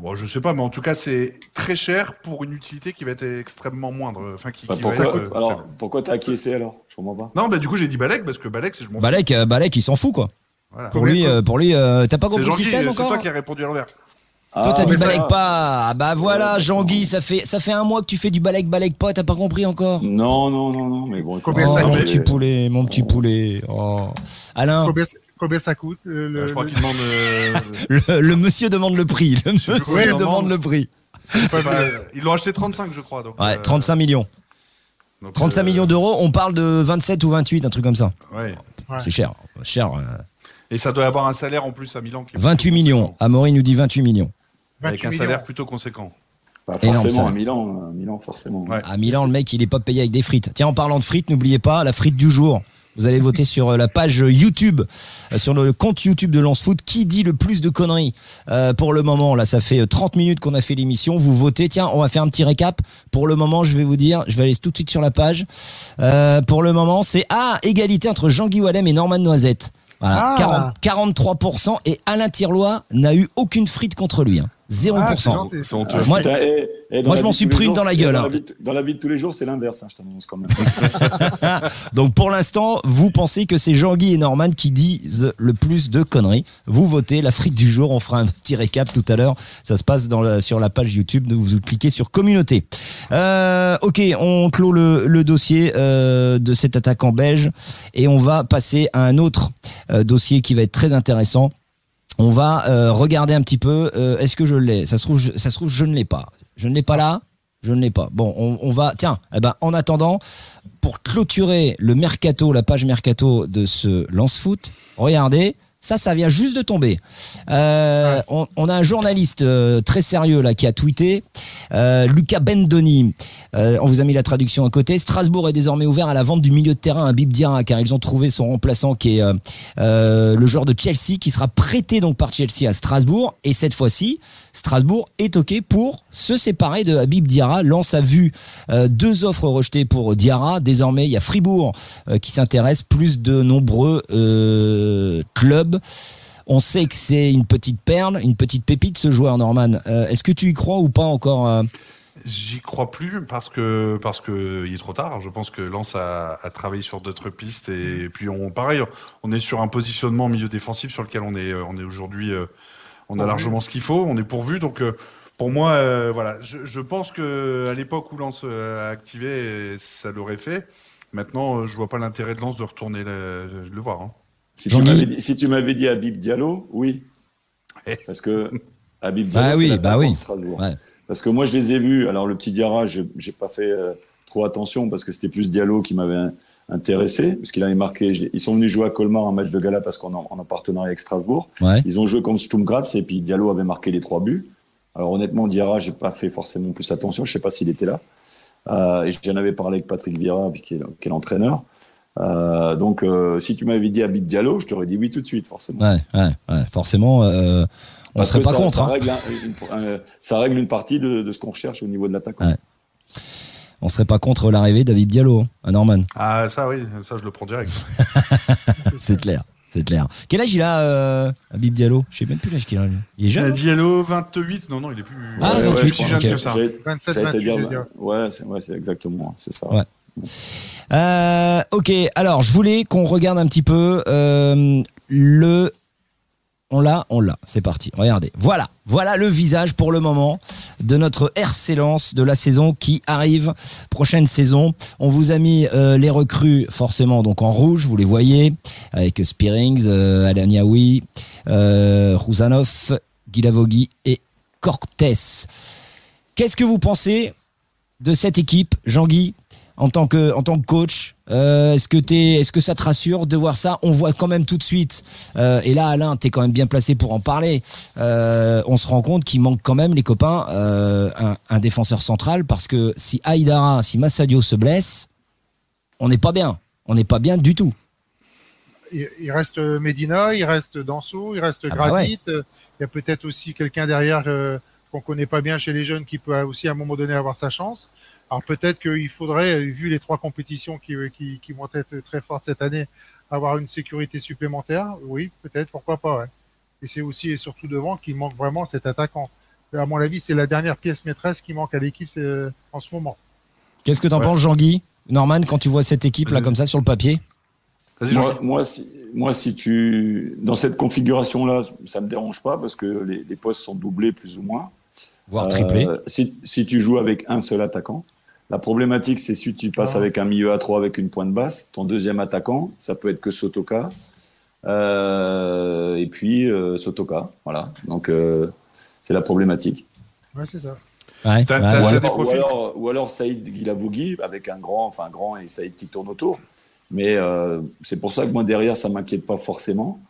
Bon, je sais pas, mais en tout cas, c'est très cher pour une utilité qui va être extrêmement moindre. Enfin, qui, Bah, qui va pourquoi être, euh, alors pourquoi t'as acquiescé alors? Je comprends pas. Non, bah du coup j'ai dit Balek parce que Balek c'est je m'en fous. Balek, euh, Balek, il s'en fout quoi. Voilà. Pour lui, euh, pour lui, euh, t'as pas C'est compris le système c'est encore toi qui as répondu à l'envers. Toi, t'as Ah, dit mais ça- Balek pas. Ah bah voilà, Jean-Guy, ça fait, ça fait un mois que tu fais du Balek, Balek pas, t'as pas compris encore? Non non non non mais bon. Combien Oh, ça mon petit poulet, mon petit poulet. Oh. Alain, Combien, combien ça coûte euh, le- je crois le- qu'il demande. euh, le, le monsieur demande le prix. Le monsieur demande demande. le prix. ils l'ont acheté 35, je crois. Donc, Ouais, euh, 35 millions. donc, 35 euh, millions d'euros, on parle de 27 ou 28, un truc comme ça. Ouais. Ouais. C'est cher. Cher. euh, Et ça doit avoir un salaire en plus à Milan. Qui est 28 plutôt millions. Amaury nous dit 28 millions. Avec 28 un millions. salaire plutôt conséquent. Bah, forcément, à Milan, à Milan, forcément. Ouais. À Milan, le mec, il est pas payé avec des frites. Tiens, en parlant de frites, n'oubliez pas la frite du jour. Vous allez voter sur euh, la page YouTube, euh, sur le compte YouTube de Lance Foot. Qui dit le plus de conneries Euh, Pour le moment, là, ça fait euh, 30 minutes qu'on a fait l'émission. Vous votez. Tiens, on va faire un petit récap. Pour le moment, je vais vous dire, je vais aller tout de suite sur la page. Euh, pour le moment, c'est ah égalité entre Jean-Guy Wallem et Norman Noisette. Voilà, Ah. 40 43% et Alain Tirlois n'a eu aucune frite contre lui. Hein. 0%. Ah. Ah, Moi- putain, et- et dans moi, la je m'en suis pris une dans la gueule, Dans, hein. la vie, de- dans la vie de tous les jours, c'est l'inverse, hein, je t'annonce quand même. Donc pour l'instant, vous pensez que c'est Jean-Guy et Norman qui disent le plus de conneries. Vous votez la frite du jour. On fera un petit récap tout à l'heure. Ça se passe dans la- sur la page YouTube. Donc vous cliquez sur communauté. Euh, ok, on clôt le, le dossier euh, de cet attaquant belge et on va passer à un autre euh, dossier qui va être très intéressant. On va euh, regarder un petit peu. euh, Est-ce que je l'ai? Ça se trouve, je, ça se trouve, je ne l'ai pas. Je ne l'ai pas là? Je ne l'ai pas. Bon, on, on va. Tiens. Eh ben, en attendant, pour clôturer le mercato, la page mercato de ce lance foot, regardez. Ça, ça vient juste de tomber. Euh, on, on a un journaliste euh, très sérieux là qui a tweeté, euh, Lucas Bendoni. Euh, on vous a mis la traduction à côté. Strasbourg est désormais ouvert à la vente du milieu de terrain à Bib Diarra car ils ont trouvé son remplaçant qui est euh, euh, le joueur de Chelsea qui sera prêté donc par Chelsea à Strasbourg et cette fois-ci Strasbourg est ok pour se séparer de Habib Diarra. Lance a vu euh, deux offres rejetées pour Diarra. Désormais, il y a Fribourg qui s'intéresse, plus de nombreux clubs. On sait que c'est une petite perle, une petite pépite ce joueur Norman. Est-ce que tu y crois ou pas encore J'y crois plus parce que parce que il est trop tard. Je pense que Lens a, a travaillé sur d'autres pistes et puis on pareil, on est sur un positionnement au milieu défensif sur lequel on est on est aujourd'hui euh, on a largement ce qu'il faut, on est pourvu donc euh, pour moi euh, voilà, je, je pense que à l'époque où Lens a activé, ça l'aurait fait. Maintenant, je vois pas l'intérêt de Lens de retourner le, le voir. hein. Si tu m'avais dit, si tu m'avais dit Habib Diallo, oui. Parce que Habib Diallo, Bah oui, l'attaquant bah oui. de Strasbourg. Ouais. Parce que moi, je les ai vus. Alors, le petit Diarra, je n'ai pas fait euh, trop attention parce que c'était plus Diallo qui m'avait in- intéressé. Parce qu'il avait marqué. Ils sont venus jouer à Colmar un match de gala parce qu'on est en, en partenariat avec Strasbourg. Ouais. Ils ont joué contre Sturm Graz et puis Diallo avait marqué les trois buts. Alors, honnêtement, Diarra, j'ai pas fait forcément plus attention. Je sais pas s'il était là. Euh, et j'en avais parlé avec Patrick Vieira, qui est, qui est l'entraîneur. Euh, donc, euh, si tu m'avais dit Habib Diallo, je t'aurais dit oui tout de suite, forcément. Ouais, ouais, ouais. Forcément, euh, on Parce serait que pas ça, contre. Ça, hein. règle, un- une, un- ça règle une partie de, de ce qu'on recherche au niveau de l'attaquant. Ouais. On serait pas contre l'arrivée d'Habib Diallo hein, à Norman. Ah ça oui, ça je le prends direct. C'est clair. C'est clair. Quel âge il a, euh, Habib Diallo? Je sais même plus l'âge qu'il a. Il est jeune. Euh, hein Diallo 28, non non, il est plus Ah, Ouais, ouais, 28, je si crois. jeune ok. que ça. J'allais- 27, j'allais te 28, dire, ouais, c'est ouais, c'est exactement, c'est ça. Ouais. Euh, ok, alors je voulais qu'on regarde un petit peu euh, le. On l'a, on l'a, c'est parti. Regardez, voilà, voilà le visage pour le moment de notre RC Lens de la saison qui arrive. Prochaine saison, on vous a mis euh, les recrues forcément donc en rouge, vous les voyez, avec Spearings, euh, Alaniaoui, euh, Rouzanov, Guilavogui et Cortés. Qu'est-ce que vous pensez de cette équipe, Jean-Guy, en tant que en tant que coach euh, Est-ce que t'es, est-ce que ça te rassure de voir ça? On voit quand même tout de suite. euh, et là, Alain, t'es quand même bien placé pour en parler. euh, on se rend compte qu'il manque quand même les copains un, un défenseur central parce que si Aïdara, si Massadio se blesse, on n'est pas bien. On n'est pas bien du tout. Il, il reste Medina, il reste Danso, il reste Ah bah Il y a peut-être aussi quelqu'un derrière qu'on connaît pas bien chez les jeunes qui peut aussi à un moment donné avoir sa chance. Alors peut-être qu'il faudrait, vu les trois compétitions qui, qui, qui vont être très fortes cette année, avoir une sécurité supplémentaire. Oui, peut-être, pourquoi pas. Ouais. Et c'est aussi et surtout devant qu'il manque vraiment cet attaquant. À mon avis, c'est la dernière pièce maîtresse qui manque à l'équipe euh, en ce moment. Qu'est-ce que t'en Ouais. penses, Jean-Guy Norman, quand tu vois cette équipe là Euh, comme ça sur le papier? Moi, moi, si, moi, si tu dans cette configuration-là, ça me dérange pas parce que les, les postes sont doublés plus ou moins. Voire triplé Euh, si, si tu joues avec un seul attaquant, la problématique, c'est si tu passes Ah. avec un milieu à 3 avec une pointe basse, ton deuxième attaquant, ça peut être que Sotoka. Euh, et puis euh, Sotoka, voilà. Donc euh, c'est la problématique. Ouais, c'est ça. Ouais, T'as- ouais, t'as- Ou alors, ou profils alors, ou alors Saïd Guilavogui avec un grand, enfin un grand et Saïd qui tourne autour. Mais euh, c'est pour ça que moi derrière ça m'inquiète pas forcément.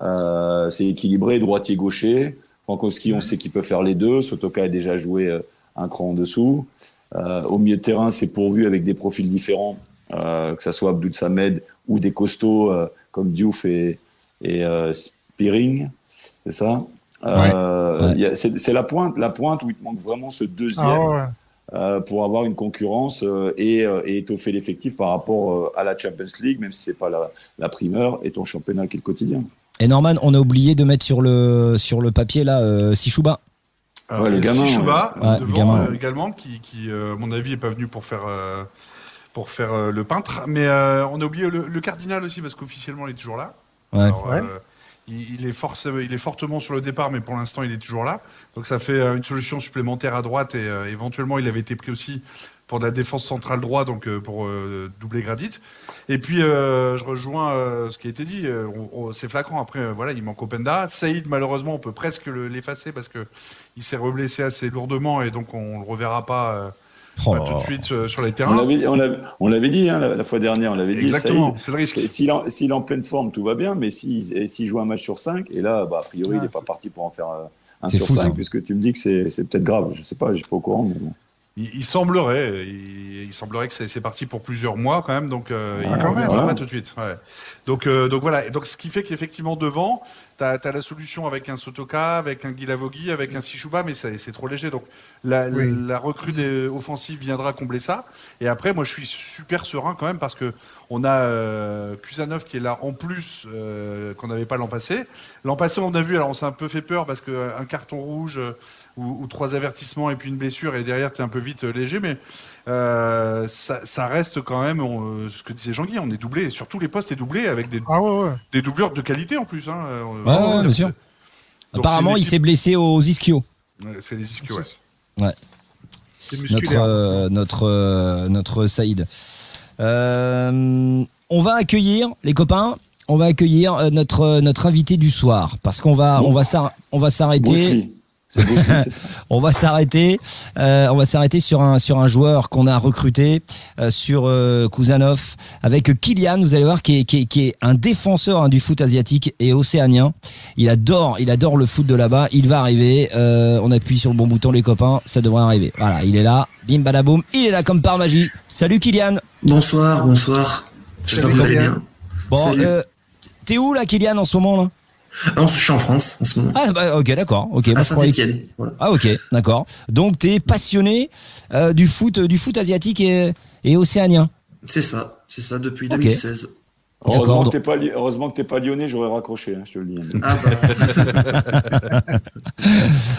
Euh, c'est équilibré, droitier gaucher. Frankowski, on sait qu'il peut faire les deux. Sotoka a déjà joué un cran en dessous. Euh, au milieu de terrain, c'est pourvu avec des profils différents, euh, que ce soit Abdul Samed ou des costauds euh, comme Diouf et, et euh, Spearing, c'est ça? Euh, il y a- C'est c'est la pointe, la pointe où il te manque vraiment ce deuxième Ah ouais. euh, pour avoir une concurrence euh, et, euh, et étoffer l'effectif par rapport euh, à la Champions League, même si c'est pas la, la primeur et ton championnat qui est le quotidien. Et Norman, on a oublié de mettre sur le, sur le papier là, euh, Sichouba. Alors, Ouais, le gamin, Sichouba, ouais. Ouais, devant, le gamin, euh, ouais. également, qui, qui euh, à mon avis, est pas venu pour faire, euh, pour faire euh, le peintre. Mais euh, on a oublié le, le cardinal aussi, parce qu'officiellement, il est toujours là. Ouais. Alors, Ouais. euh, il, il est force, il est fortement sur le départ, mais pour l'instant, il est toujours là. Donc ça fait euh, une solution supplémentaire à droite et euh, éventuellement, il avait été pris aussi pour de la défense centrale droit, donc euh, pour euh, doubler Gradit. Et puis, euh, je rejoins euh, ce qui a été dit. euh, on- on- c'est flagrant. Après, euh, voilà, il manque Openda. Saïd, malheureusement, on peut presque le- l'effacer parce que il s'est reblessé assez lourdement et donc on le reverra pas, euh, Oh pas tout de suite sur les terrains. on l'avait, dit hein, la, la fois dernière, on l'avait dit. Exactement, c'est le risque. S'il est en- s'il est en pleine forme, tout va bien, mais s'il joue un match sur 5, et là, bah, a priori, Ah, il n'est pas c'est- parti pour en faire un sur fou, 5, ça. puisque tu me dis que c'est c'est peut-être grave. Je sais pas, je suis pas au courant. Mais bon. Il, il semblerait, il, il semblerait que c'est parti pour plusieurs mois quand même, donc euh, Ah, il ne reviendra pas tout de suite. ouais. Donc, euh, donc voilà, Et donc ce qui fait qu'effectivement devant, tu as, la solution avec un Sotoka, avec un Guilavogui, avec un Sichouba, mais c'est trop léger. Donc la, Oui. la recrue des offensives viendra combler ça. Et après, moi je suis super serein quand même parce que on a euh, Kusanov qui est là en plus euh, qu'on n'avait pas l'an passé. L'an passé, on a vu, alors on s'est un peu fait peur parce qu'un carton rouge euh, ou, ou trois avertissements et puis une blessure et derrière tu es un peu vite euh, léger, mais euh, ça, ça reste quand même on, euh, ce que disait Jean-Guy, on est doublé, sur tous les postes est doublé avec des, Ah ouais, ouais. des doubleurs de qualité en plus. Hein. Euh, Ouais, bien sûr. Donc, Apparemment, il s'est blessé aux ischio. Ouais, C'est les ischios, ouais. C'est Notre, euh, notre, euh, notre Saïd. Euh, on va accueillir, les copains, on va accueillir notre, notre invité du soir. Parce qu'on va, on va on va s'arrêter. On va s'arrêter. euh, on va s'arrêter sur un sur un joueur qu'on a recruté euh, sur euh, Kuzanov avec Kylian. Vous allez voir qui est qui est, qui est un défenseur hein, du foot asiatique et océanien. Il adore il adore le foot de là-bas. Il va arriver. Euh, on appuie sur le bon bouton les copains. Ça devrait arriver. Voilà, il est là. Bim badaboum. Il est là comme par magie. Salut Kylian. Bonsoir, bonsoir. J'espère que vous allez bien. Bon, euh, t'es où là Kylian en ce moment là? Non, je suis en France en ce moment. Ah bah ok d'accord. Ok. à. Voilà. Ah ok, d'accord. Donc t'es passionné euh, du foot, du foot asiatique et, et océanien. C'est ça, c'est ça depuis Ok. 2016. Heureusement que t'es pas, heureusement que t'es pas lyonnais, j'aurais raccroché, hein, je te le dis. Ah bah,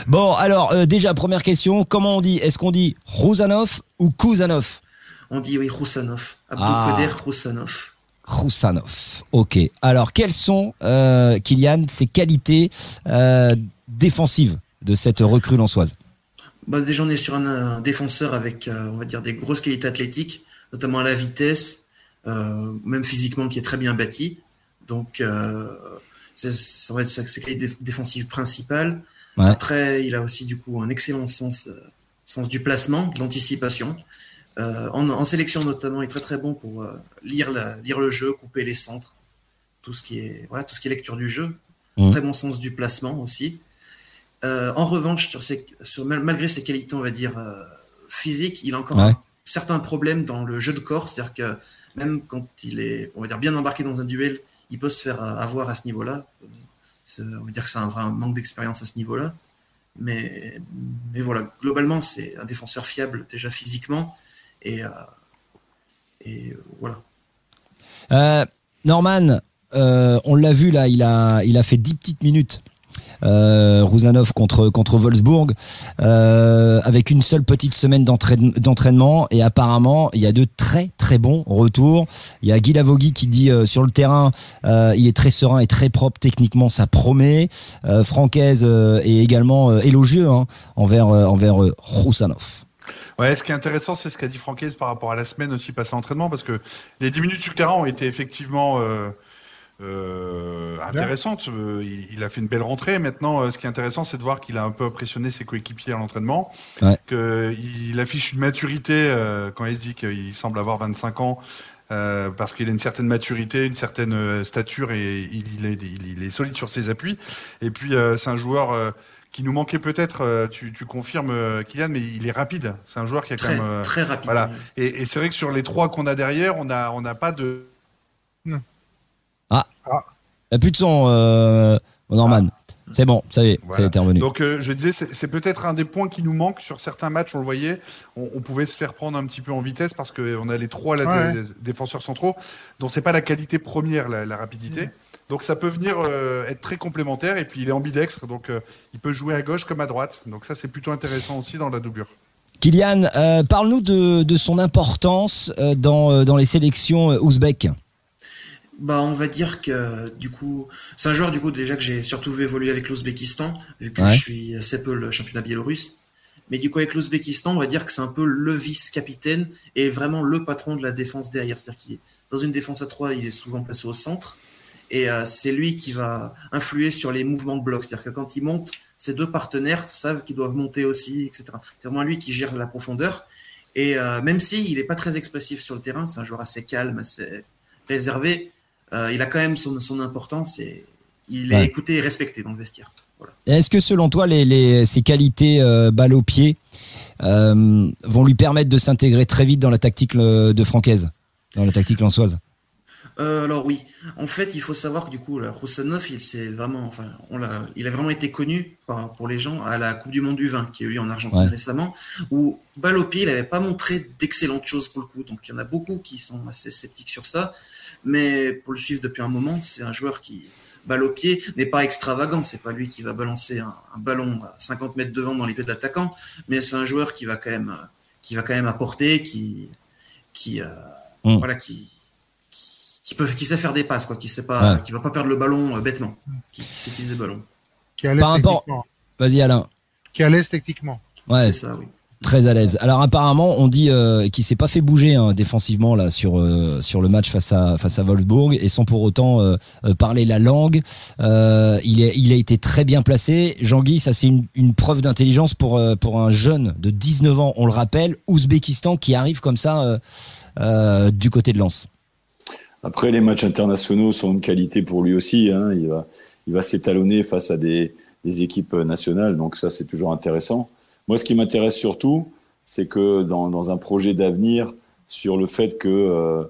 Bon alors euh, déjà première question, comment on dit Est-ce qu'on dit Rouzanov ou Kuzanov on dit oui, Roussanov. Ah. Abdelkader Roussanov. Ok. Alors quelles sont euh, Kylian ses qualités euh, défensives de cette recrue lançoise? Bah, déjà, on est sur un, un défenseur avec, euh, on va dire, des grosses qualités athlétiques, notamment à la vitesse, euh, même physiquement, qui est très bien bâti. Donc, c'est- ça va être sa- ses qualités déf- défensives principales. Ouais. Après, il a aussi, du coup, un excellent sens, sens du placement, de l'anticipation. Euh, en, en sélection, notamment, il est très très bon pour euh, lire, la, lire le jeu, couper les centres, tout ce qui est, voilà, tout ce qui est lecture du jeu. Mhm. Très bon sens du placement aussi. Euh, en revanche, sur ses, sur, mal- malgré ses qualités, on va dire, physiques, il a encore Ouais. un certain problème dans le jeu de corps. C'est-à-dire que même quand il est, on va dire, bien embarqué dans un duel, il peut se faire avoir à ce niveau-là. On va dire que c'est un vrai manque d'expérience à ce niveau-là. Mais, mais voilà, globalement, c'est un défenseur fiable déjà physiquement. Euh, euh. Euh, Norman, on l'a vu là, il a, fait 10 petites minutes. Euh, Rouzanov contre contre Wolfsburg avec une seule petite semaine d'entraîne- d'entraînement et apparemment il y a de très très bons retours. Il y a Guy Lavogui qui dit sur le terrain il est très serein et très propre techniquement ça promet. Francaise est également élogieux hein, envers envers Rouzanov. Ouais, ce qui est intéressant, c'est ce qu'a dit Francaise par rapport à la semaine aussi passée à l'entraînement, parce que les 10 minutes sur le terrain ont été effectivement euh, euh, intéressantes. Euh, il, il a fait une belle rentrée. Maintenant, ce qui est intéressant, c'est de voir qu'il a un peu impressionné ses coéquipiers à l'entraînement, Ouais. qu'il affiche une maturité euh, quand il se dit qu'il semble avoir 25 ans. euh, parce qu'il a une certaine maturité, une certaine stature et il, il est, il, il est solide sur ses appuis. Et puis euh, c'est un joueur euh, qui nous manquait peut-être. euh, tu, tu confirmes, euh, Kylian, mais il est rapide. C'est un joueur qui a Très, quand même. euh, très rapide. Voilà. Et, et c'est vrai que sur les trois qu'on a derrière, on n'a on pas de. Il n'y a plus de son, euh, Norman. C'est bon, ça y est, Voilà. c'est intervenu. Donc euh, je disais, c'est peut-être un des points qui nous manque sur certains matchs. On le voyait, on, on pouvait se faire prendre un petit peu en vitesse parce qu'on a les trois là, Ouais. des- des défenseurs centraux, dont c'est pas la qualité première, la, la rapidité. Donc ça peut venir euh, être très complémentaire. Et puis il est ambidextre, donc euh, il peut jouer à gauche comme à droite. Donc ça c'est plutôt intéressant aussi dans la doublure. Kylian, euh, parle-nous de, de son importance euh, dans, euh, dans les sélections ouzbèques. Bah, on va dire que du coup, c'est un joueur du coup déjà que j'ai surtout vu évoluer avec l'Ouzbékistan, vu que Ouais. je suis assez peu le championnat biélorusse. Mais du coup, avec l'Ouzbékistan, on va dire que c'est un peu le vice-capitaine et vraiment le patron de la défense derrière. C'est-à-dire qu'il est dans une défense à 3, il est souvent placé au centre. Et euh, c'est lui qui va influer sur les mouvements de bloc. C'est-à-dire que quand il monte, ses deux partenaires savent qu'ils doivent monter aussi, etc. C'est vraiment lui qui gère la profondeur. Et euh, même s'il n'est pas très expressif sur le terrain, c'est un joueur assez calme, assez réservé, euh, il a quand même son, son importance et il est écouté et respecté dans le vestiaire. Voilà. Est-ce que selon toi, les, les, ses qualités balle au pied vont lui permettre de s'intégrer très vite dans la tactique de Francaise, dans la tactique lançoise? Euh, alors oui, en fait, il faut savoir que du coup, Roussanov, il s'est vraiment, enfin, on l'a, il a vraiment été connu par, pour les gens à la Coupe du Monde du vin qui a eu lieu en Argentine Ouais. récemment, où pied, il n'avait pas montré d'excellentes choses pour le coup. Donc il y en a beaucoup qui sont assez sceptiques sur ça, mais pour le suivre depuis un moment, c'est un joueur qui balle au pied n'est pas extravagant. C'est pas lui qui va balancer un, un ballon à 50 mètres devant dans les pieds d'attaquant, mais c'est un joueur qui va quand même, qui va quand même apporter, qui, qui, euh, Mm. voilà, qui, qui, peut, qui sait faire des passes, quoi, qui sait pas, Ouais. qui va pas perdre le ballon euh, bêtement, qui, qui sait utiliser le ballon. Qui est à l'aise Par rapport- techniquement. Vas-y Alain. Qui est à l'aise techniquement. Ouais, C'est ça, oui. très à l'aise. Alors apparemment, on dit euh, qu'il s'est pas fait bouger hein, défensivement là sur euh, sur le match face à face à Wolfsburg et sans pour autant euh, euh, parler la langue. Euh, il est il a été très bien placé. Jean-Guy, ça c'est une, une preuve d'intelligence pour euh, pour un jeune de 19 ans, on le rappelle, Ouzbékistan qui arrive comme ça euh, euh, du côté de Lens. Après, les matchs internationaux sont une qualité pour lui aussi. hein. Il va, il va s'étalonner face à des, des équipes nationales, donc ça, c'est toujours intéressant. Moi, ce qui m'intéresse surtout, c'est que dans, dans un projet d'avenir, sur le fait que euh,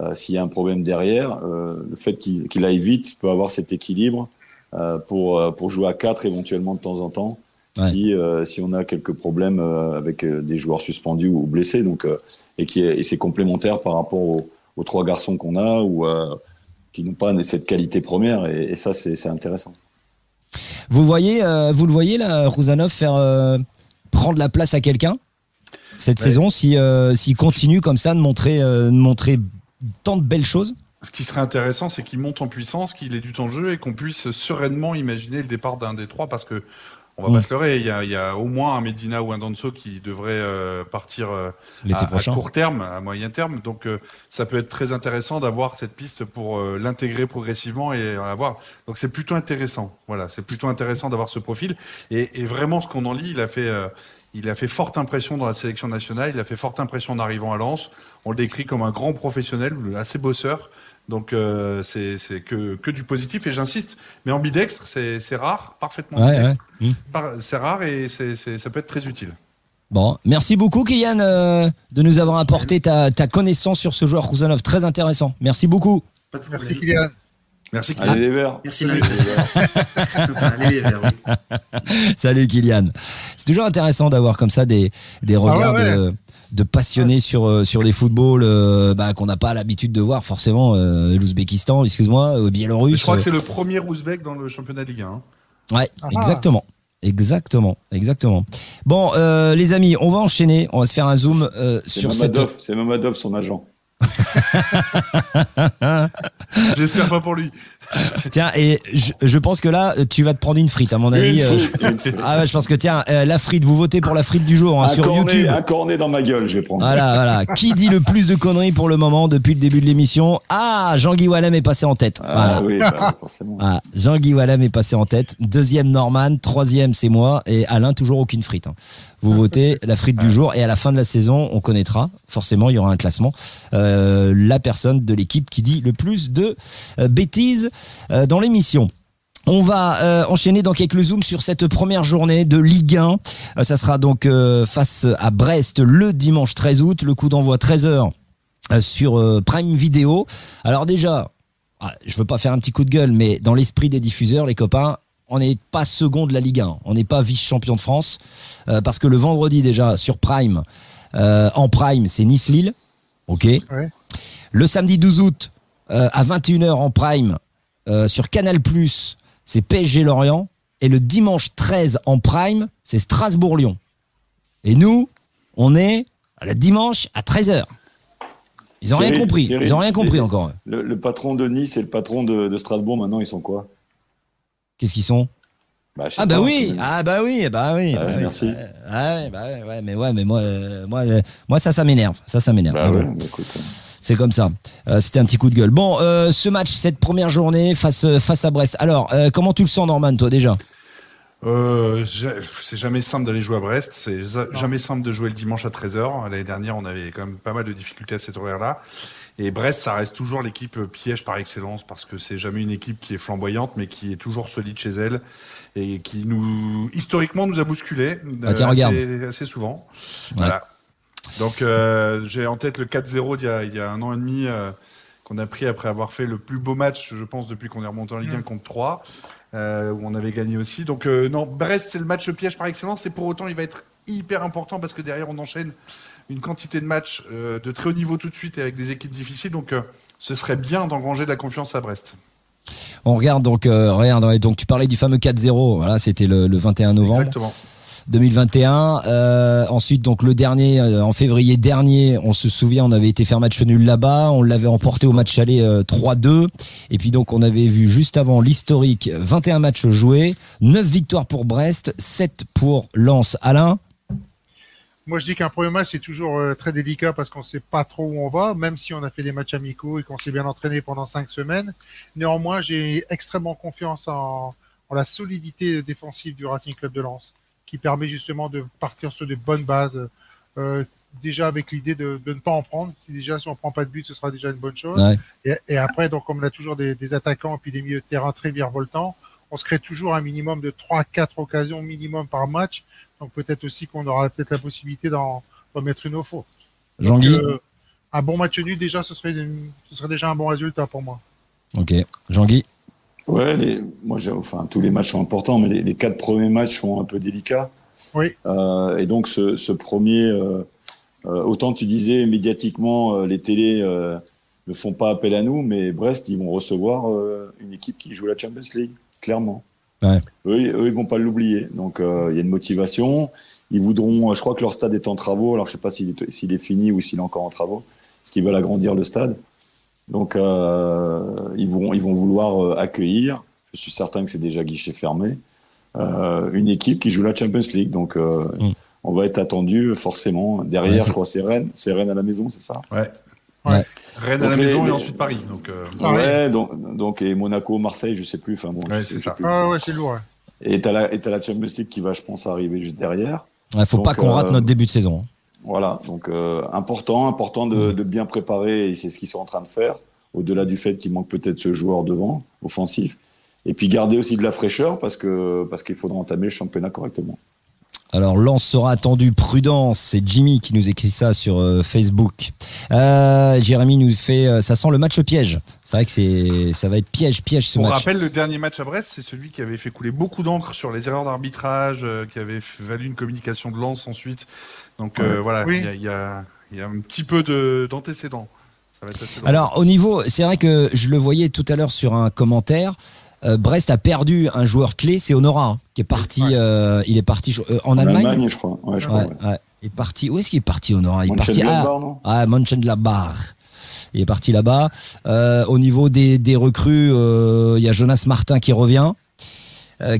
euh, s'il y a un problème derrière, euh, le fait qu'il qu'il aille vite peut avoir cet équilibre euh, pour, euh, pour jouer à 4 éventuellement de temps en temps, Ouais. si, euh, si on a quelques problèmes euh, avec des joueurs suspendus ou blessés. Donc, euh, et qui est, et c'est complémentaire par rapport aux, aux trois garçons qu'on a ou euh, qui n'ont pas cette qualité première. Et, et ça, c'est intéressant. Vous voyez, euh, vous le voyez là, Rouzanov faire euh, prendre la place à quelqu'un cette Ouais. saison, si euh, s'il continue comme ça de montrer euh, de montrer tant de belles choses? Ce qui serait intéressant, c'est qu'il monte en puissance, qu'il ait du temps de jeu et qu'on puisse sereinement imaginer le départ d'un des trois parce que on va Mm. pas se leurrer, il y, a, il y a au moins un Medina ou un Danso qui devrait euh, partir euh, à, court terme, à moyen terme. Donc euh, ça peut être très intéressant d'avoir cette piste pour euh, l'intégrer progressivement et avoir. Donc c'est plutôt intéressant. Voilà, c'est plutôt intéressant d'avoir ce profil. Et, et vraiment, ce qu'on en lit, il a fait. euh, il a fait forte impression dans la sélection nationale, il a fait forte impression en arrivant à Lens. On le décrit comme un grand professionnel, assez bosseur. Donc euh, c'est que, que du positif et j'insiste. Mais ambidextre, c'est c'est rare, parfaitement Ouais, ambidextre. ouais. Mm. Par- C'est rare et ça peut être très utile. Bon, merci beaucoup Kylian euh, de nous avoir apporté ta, ta connaissance sur ce joueur Rouzanov, très intéressant. Merci beaucoup. Merci. Kylian. Merci. Kylian. Allez les Verts Merci allez les verts, oui. Salut Kylian. C'est toujours intéressant d'avoir comme ça des, des regards ouais, ouais. De, de passionnés sur, euh, sur des footballs euh, bah, qu'on n'a pas l'habitude de voir forcément. Euh, L'Ouzbékistan, excuse-moi, euh, Biélorusse. Je crois que c'est le premier Ouzbek dans le championnat de Ligue 1. hein. Ouais, Ah. exactement. Exactement, exactement. Bon, euh, les amis, on va enchaîner. On va se faire un zoom euh, sur cette. Mamadov, c'est Mamadov, son agent. J'espère pas pour lui. Tiens, et je, je pense que là, tu vas te prendre une frite, à mon avis. Une euh, frite, une frite. Ah ouais, je pense que tiens, euh, la frite, vous votez pour la frite du jour hein, sur cornet, YouTube. un cornet dans ma gueule, je vais prendre. Voilà, voilà. Qui dit le plus de conneries pour le moment depuis le début de l'émission Ah, Jean-Guy Wallem est passé en tête. Ah Voilà. oui, bah, forcément. Jean-Guy Wallem est passé en tête. Deuxième Norman, troisième c'est moi et Alain toujours aucune frite. hein. Vous votez la frite du jour et à la fin de la saison, on connaîtra forcément, il y aura un classement, euh, la personne de l'équipe qui dit le plus de euh, bêtises euh, dans l'émission. On va euh, enchaîner donc avec le zoom sur cette première journée de Ligue 1. Euh, ça sera donc face à Brest le dimanche 13 août. Le coup d'envoi 13h sur Prime Video. Alors déjà, ah, je veux pas faire un petit coup de gueule, mais dans l'esprit des diffuseurs, les copains, on n'est pas second de la Ligue 1. On n'est pas vice-champion de France. parce que le vendredi déjà sur Prime, en Prime, c'est Nice-Lille. OK. Le samedi 12 août, à 21h en Prime, sur Canal+, c'est PSG Lorient. Et le dimanche 13 en prime, c'est Strasbourg-Lyon. Et nous, on est le dimanche à 13h. Ils n'ont rien compris. Ils n'ont rien compris encore. Le, patron de Nice et le patron de, Strasbourg, maintenant, ils sont quoi? Qu'est-ce qu'ils sont? Bah, ah bah oui, ah bah oui, bah oui. Bah, oui. Merci. ouais, bah ouais, mais ouais, mais moi, euh, moi, euh, moi ça, ça m'énerve, ça, ça m'énerve. Bah, ouais, écoute, hein. C'est comme ça. Euh, C'était un petit coup de gueule. Bon, euh, ce match, cette première journée face face à Brest. Alors, euh, comment tu le sens, Norman, toi déjà? Euh, c'est jamais simple d'aller jouer à Brest, c'est jamais simple de jouer le dimanche à 13h. L'année dernière, on avait quand même pas mal de difficultés à cet horaire-là. Et Brest, ça reste toujours l'équipe piège par excellence parce que c'est jamais une équipe qui est flamboyante, mais qui est toujours solide chez elle et qui nous, historiquement, nous a bousculé ah, tiens, assez, assez, souvent. Voilà. Donc euh, j'ai en tête le 4-0 il, y a un an et demi euh, qu'on a pris après avoir fait le plus beau match, je pense, depuis qu'on est remonté en Ligue 1 contre 3, euh, où on avait gagné aussi. Donc non, Brest, c'est le match piège par excellence, et pour autant, il va être hyper important parce que derrière, on enchaîne une quantité de matchs de très haut niveau tout de suite et avec des équipes difficiles. Donc ce serait bien d'engranger de la confiance à Brest. On regarde donc, regarde, donc tu parlais du fameux 4-0, voilà, c'était le, le 21 novembre. Exactement. 2021. Euh, ensuite, donc le dernier, euh, en février dernier, on se souvient, on avait été faire match nul là-bas, on l'avait emporté au match aller 3-2. Euh, Et puis donc on avait vu juste avant l'historique 21 matchs joués, 9 victoires pour Brest, 7 pour Lens. Alain moi, je dis qu'un premier match, c'est toujours très délicat parce qu'on ne sait pas trop où on va, même si on a fait des matchs amicaux et qu'on s'est bien entraîné pendant cinq semaines. Néanmoins, j'ai extrêmement confiance en, en, la solidité défensive du Racing Club de Lens qui permet justement de partir sur des bonnes bases. Euh, déjà avec l'idée de, de, ne pas en prendre. Si déjà si on prend pas de but, ce sera déjà une bonne chose. Et, et, après, donc comme on a toujours des, des, attaquants et puis des milieux de terrain très virevoltants, on se crée toujours un minimum de 3-4 occasions minimum par match. Donc peut-être aussi qu'on aura peut-être la possibilité d'en mettre une au faux. Jean-Guy euh, Un bon match nul, déjà, ce serait, ce serait déjà un bon résultat pour moi. Ok. Jean-Guy Ouais, les, moi, enfin, tous les matchs sont importants, mais les, les, quatre premiers matchs sont un peu délicats. Oui. Euh, et donc, ce, ce premier, euh, autant tu disais médiatiquement, les télés euh, ne font pas appel à nous, mais Brest, ils vont recevoir une équipe qui joue la Champions League, clairement. Ouais. Eux, eux, ils vont pas l'oublier. Donc, il y a une motivation. Ils voudront, je crois que leur stade est en travaux. Alors, je sais pas s'il est, s'il est fini ou s'il est encore en travaux, parce qu'ils veulent agrandir le stade. Donc, euh, ils, vont, ils vont vouloir euh, accueillir, je suis certain que c'est déjà guichet fermé, euh, une équipe qui joue la Champions League. Donc, euh, mm. on va être attendu forcément. Derrière, je crois, c'est Rennes. C'est Rennes à la maison, c'est ça? Ouais. Ouais. Rennes à la maison et ensuite Paris. Donc, euh... Ouais, donc, donc, et Monaco, Marseille, je sais plus. Enfin bon, ouais, c'est ça. Ah ouais, c'est lourd. Et t'as la, la Champions League qui va, je pense, arriver juste derrière. Il faut pas qu'on rate notre début de saison. Hein. Voilà, donc euh, important, important de, de, bien préparer, et c'est ce qu'ils sont en train de faire, au-delà du fait qu'il manque peut-être ce joueur devant, offensif. Et puis garder aussi de la fraîcheur parce que parce qu'il faudra entamer le championnat correctement. Alors Lance sera attendu prudence, c'est Jimmy qui nous écrit ça sur euh, Facebook. Euh, Jérémy nous fait, euh, ça sent le match piège. C'est vrai que c'est, ça va être piège, piège ce On match. On rappelle le dernier match à Brest, c'est celui qui avait fait couler beaucoup d'encre sur les erreurs d'arbitrage, euh, qui avait valu une communication de Lance ensuite. Donc euh, voilà, il y, a, y, a, y, a, un petit peu de, d'antécédents. Alors au niveau, c'est vrai que je le voyais tout à l'heure sur un commentaire. Euh, Brest a perdu un joueur clé, c'est Honora, hein, qui est parti. Ouais. Euh, il est parti euh, en, en Allemagne. Allemagne. je crois. Ouais, je crois ouais, Il est parti. Où est-ce qu'il est parti, Honora? Il est parti à ah, Mönchengladbach. Il est parti là-bas. Euh, au niveau des, des recrues, il y a Jonas Martin qui revient,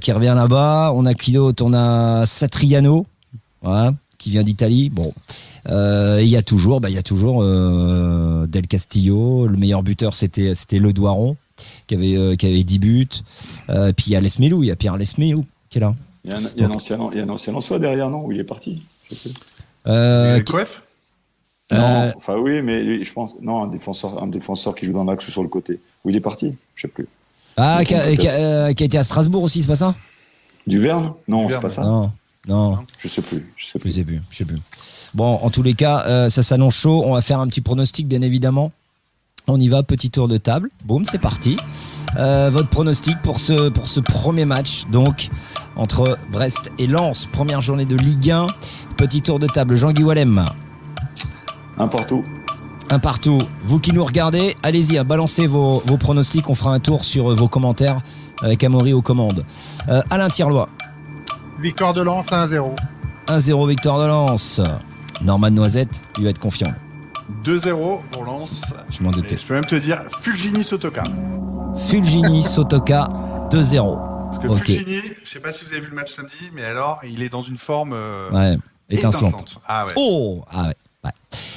qui revient là-bas. On a qui d'autre? On a Satriano, qui vient d'Italie. Bon. Euh, il y a toujours, bah, il y a toujours euh, Del Castillo. Le meilleur buteur, c'était c'était Le Doiron, qui avait euh, qui avait 10 buts. Euh, puis il y a Lesmelou, il y a Pierre Lesmelou qui est là. Il y a un, il y a un ancien, il y a un ancien Lançois derrière, non Où il est parti je sais euh, Coef? Non, enfin oui, mais je pense non un défenseur, un défenseur qui joue dans l'axe ou sur le côté. Où il est parti Je sais plus. Ah, qui a, qui a- euh, qui a été à Strasbourg aussi, c'est pas ça? Du Verne? Non, c'est pas ça. Non, non, Je sais plus. Je sais je plus. sais plus, je sais plus. Bon, en tous les cas, euh, ça s'annonce chaud. On va faire un petit pronostic, bien évidemment. On y va, petit tour de table. Boum, c'est parti. Euh, votre pronostic pour ce, pour ce premier match, donc, entre Brest et Lens. Première journée de Ligue 1. Petit tour de table. Jean-Guy Wallem. Un partout. Un partout. Vous qui nous regardez, allez-y, hein, balancez vos, vos pronostics. On fera un tour sur euh, vos commentaires avec Amaury aux commandes. Euh, Alain Tirlois, Victoire de Lens 1-0. 1-0 victoire de Lens. Norman Noisette, il va être confiant. 2-0 pour Lens. Je m'en Et je peux même te dire Fulgini Sotoka. Fulgini, Sotoka, 2-0. Parce que Ok. Fulgini, je sais pas si vous avez vu le match samedi, mais alors il est dans une forme euh, Ouais, étincelante. étincelante. Ah ouais. Oh Ah ouais.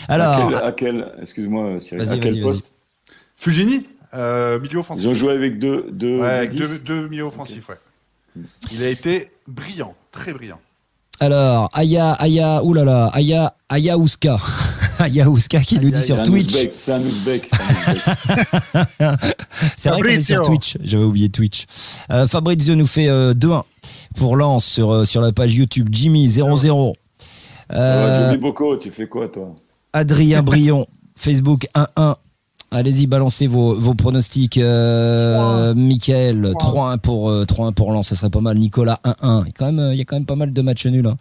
Alors, quel, à quel- excuse-moi, Cyril, à quel poste Fulgini, euh, milieu offensif. Ils ont joué avec deux, deux, Ouais, avec dix deux, deux milieux offensifs, ouais. Il a été brillant, très brillant. alors, Aya, Aya, oulala, Aya, Aya Ouska. Aya Ouska qui nous dit sur C'est un Twitch. C'est un Ouzbek. c'est vrai qu'on est sur. Twitch. J'avais oublié Twitch. Euh, Fabrizio nous fait euh, 2-1 pour Lens sur, euh, sur la page YouTube. Jimmy 0-0. Ouais, Euh, Johnny Bocco, tu fais quoi, toi? Adrien Brion, Facebook 1-1. Allez-y, balancez vos, vos pronostics. Euh, Michael, 3-1 pour, euh, 3-1 pour Lens, ça serait pas mal. Nicolas, 1-1. Il y a quand même, euh, il y a quand même pas mal de matchs nuls hein,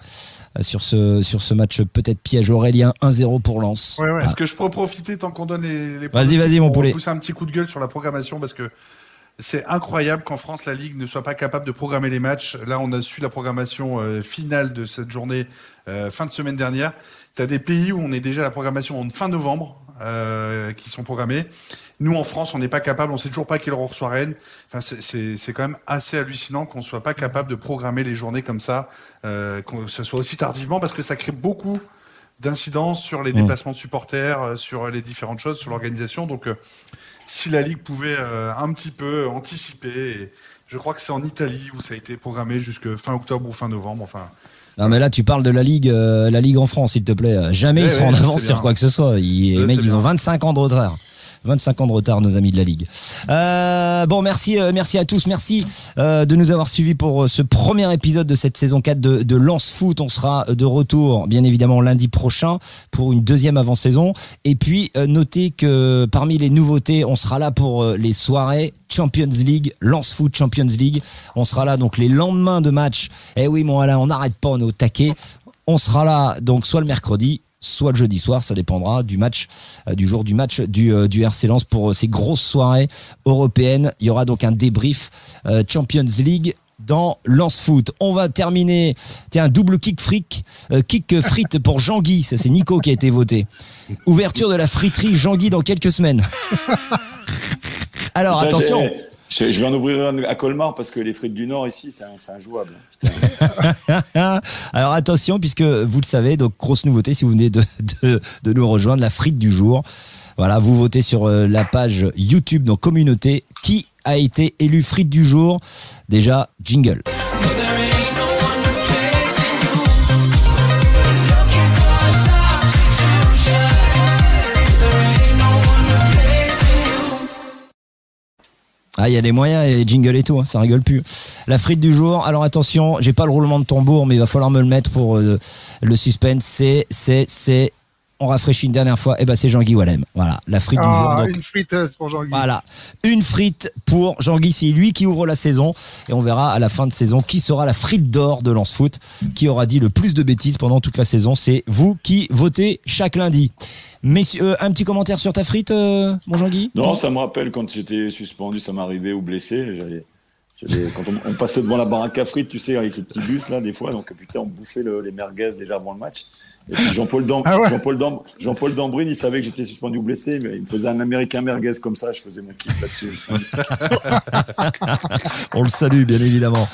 sur, ce, sur ce match peut-être piège. Aurélien, 1-0 pour Lens. Ouais, ouais. Est-ce que je peux profiter tant qu'on donne les, les Vas-y, vas-y, mon poulet. pousser un petit coup de gueule sur la programmation parce que c'est incroyable qu'en France la Ligue ne soit pas capable de programmer les matchs. Là, on a su la programmation euh, finale de cette journée euh, fin de semaine dernière. Tu as des pays où on est déjà à la programmation en fin novembre euh, qui sont programmés. Nous, en France, on n'est pas capable, on sait toujours pas quel heure on reçoit Rennes. Enfin, c'est- quand même assez hallucinant qu'on soit pas capable de programmer les journées comme ça, euh, que ce soit aussi tardivement, parce que ça crée beaucoup d'incidence sur les Mm. déplacements de supporters, euh, sur les différentes choses, sur l'organisation. Donc, euh, si la Ligue pouvait euh, un petit peu anticiper, et je crois que c'est en Italie où ça a été programmé jusque fin octobre ou fin novembre. Enfin, Non, mais là, tu parles de la Ligue, euh, la Ligue en France, s'il te plaît. Jamais Ouais, ils seront ouais, en avance sur quoi que ce soit. Ils, les mecs, ils ont bien. 25 ans de retard. 25 ans de retard, nos amis de la Ligue. Euh, bon, merci, euh, merci à tous. Merci euh, de nous avoir suivis pour ce premier épisode de cette saison 4 de, Lance Foot. On sera de retour, bien évidemment, lundi prochain pour une deuxième avant-saison. Et puis, notez que parmi les nouveautés, on sera là pour les soirées Champions League, Lance Foot Champions League. On sera là donc les lendemains de match. Eh oui, mon Alain, on n'arrête pas, on est au taquet. On sera là donc soit le mercredi, soit le jeudi soir, ça dépendra du match, euh, du jour du match du, euh, du RC Lens pour euh, ces grosses soirées européennes. Il y aura donc un débrief Champions League dans Lance Foot. On va terminer, tiens, double kick fric, euh, kick frite pour Jean-Guy, ça c'est Nico qui a été voté. Ouverture de la friterie Jean-Guy dans quelques semaines. Alors attention. Je, vais en ouvrir un à Colmar parce que les frites du Nord ici, c'est injouable. Alors attention, puisque vous le savez, donc grosse nouveauté si vous venez de, de, de nous rejoindre, la frite du jour. Voilà, vous votez sur euh, la page YouTube, donc communauté, qui a été élu frite du jour? Déjà, jingle. Ah, il y a des moyens et jingle et tout, hein, ça rigole plus. La frite du jour. Alors attention, j'ai pas le roulement de tambour, mais il va falloir me le mettre pour euh, le suspense. C'est, c'est, c'est. On rafraîchit une dernière fois. Et ben c'est Jean-Guy Wallem. Voilà, la frite du jour. Ah, Donc, une friteuse pour Jean-Guy. voilà, une frite pour Jean-Guy. C'est lui qui ouvre la saison et on verra à la fin de saison qui sera la frite d'or de Lance Foot, qui aura dit le plus de bêtises pendant toute la saison. C'est vous qui votez chaque lundi. Messieurs, euh, un petit commentaire sur ta frite, euh, mon Jean-Guy? Non, ça me rappelle quand j'étais suspendu, ça m'arrivait ou blessé. Quand on, on passait devant la baraque à frites, tu sais, avec le petit bus là, des fois, donc putain, on bouffait le- les merguez déjà avant le match. Jean-Paul Dam- Ah ouais. Jean-Paul Dam- Jean-Paul Dambrine, il savait que j'étais suspendu ou blessé, mais il me faisait un américain merguez comme ça, je faisais mon kiff là-dessus. On le salue, bien évidemment.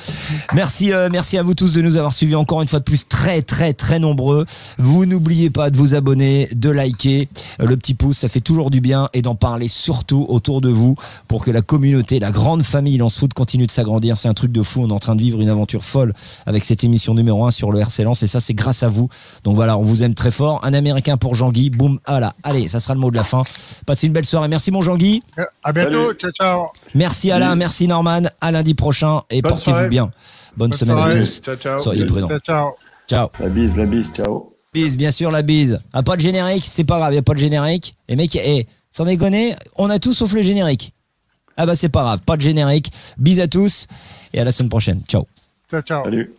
Merci, euh, merci à vous tous de nous avoir suivis encore une fois de plus, très, très, très nombreux. Vous n'oubliez pas de vous abonner, de liker, Euh, le petit pouce, ça fait toujours du bien et d'en parler surtout autour de vous pour que la communauté, la grande famille Lance Foot continue de s'agrandir. C'est un truc de fou. On est en train de vivre une aventure folle avec cette émission numéro 1 sur le RC Lens et ça, c'est grâce à vous. Donc voilà, On vous aime très fort. Un Américain pour Jean-Guy. Boum. Voilà. Allez, ça sera le mot de la fin. Passez une belle soirée. Merci mon Jean-Guy. À bientôt. Salut. Ciao, ciao. Merci Alain. Merci Norman. À lundi prochain et portez-vous bien. Bonne, Bonne semaine à tous. Ciao, ciao. Soyez prudents. Ciao, ciao. Ciao. La bise, la bise, ciao. Bise, bien sûr, la bise. Ah, pas de générique, c'est pas grave, y a pas de générique. Les mecs, eh, sans déconner, on a tout sauf le générique. Ah bah c'est pas grave, pas de générique. Bise à tous et à la semaine prochaine. Ciao. Ciao, ciao. Salut.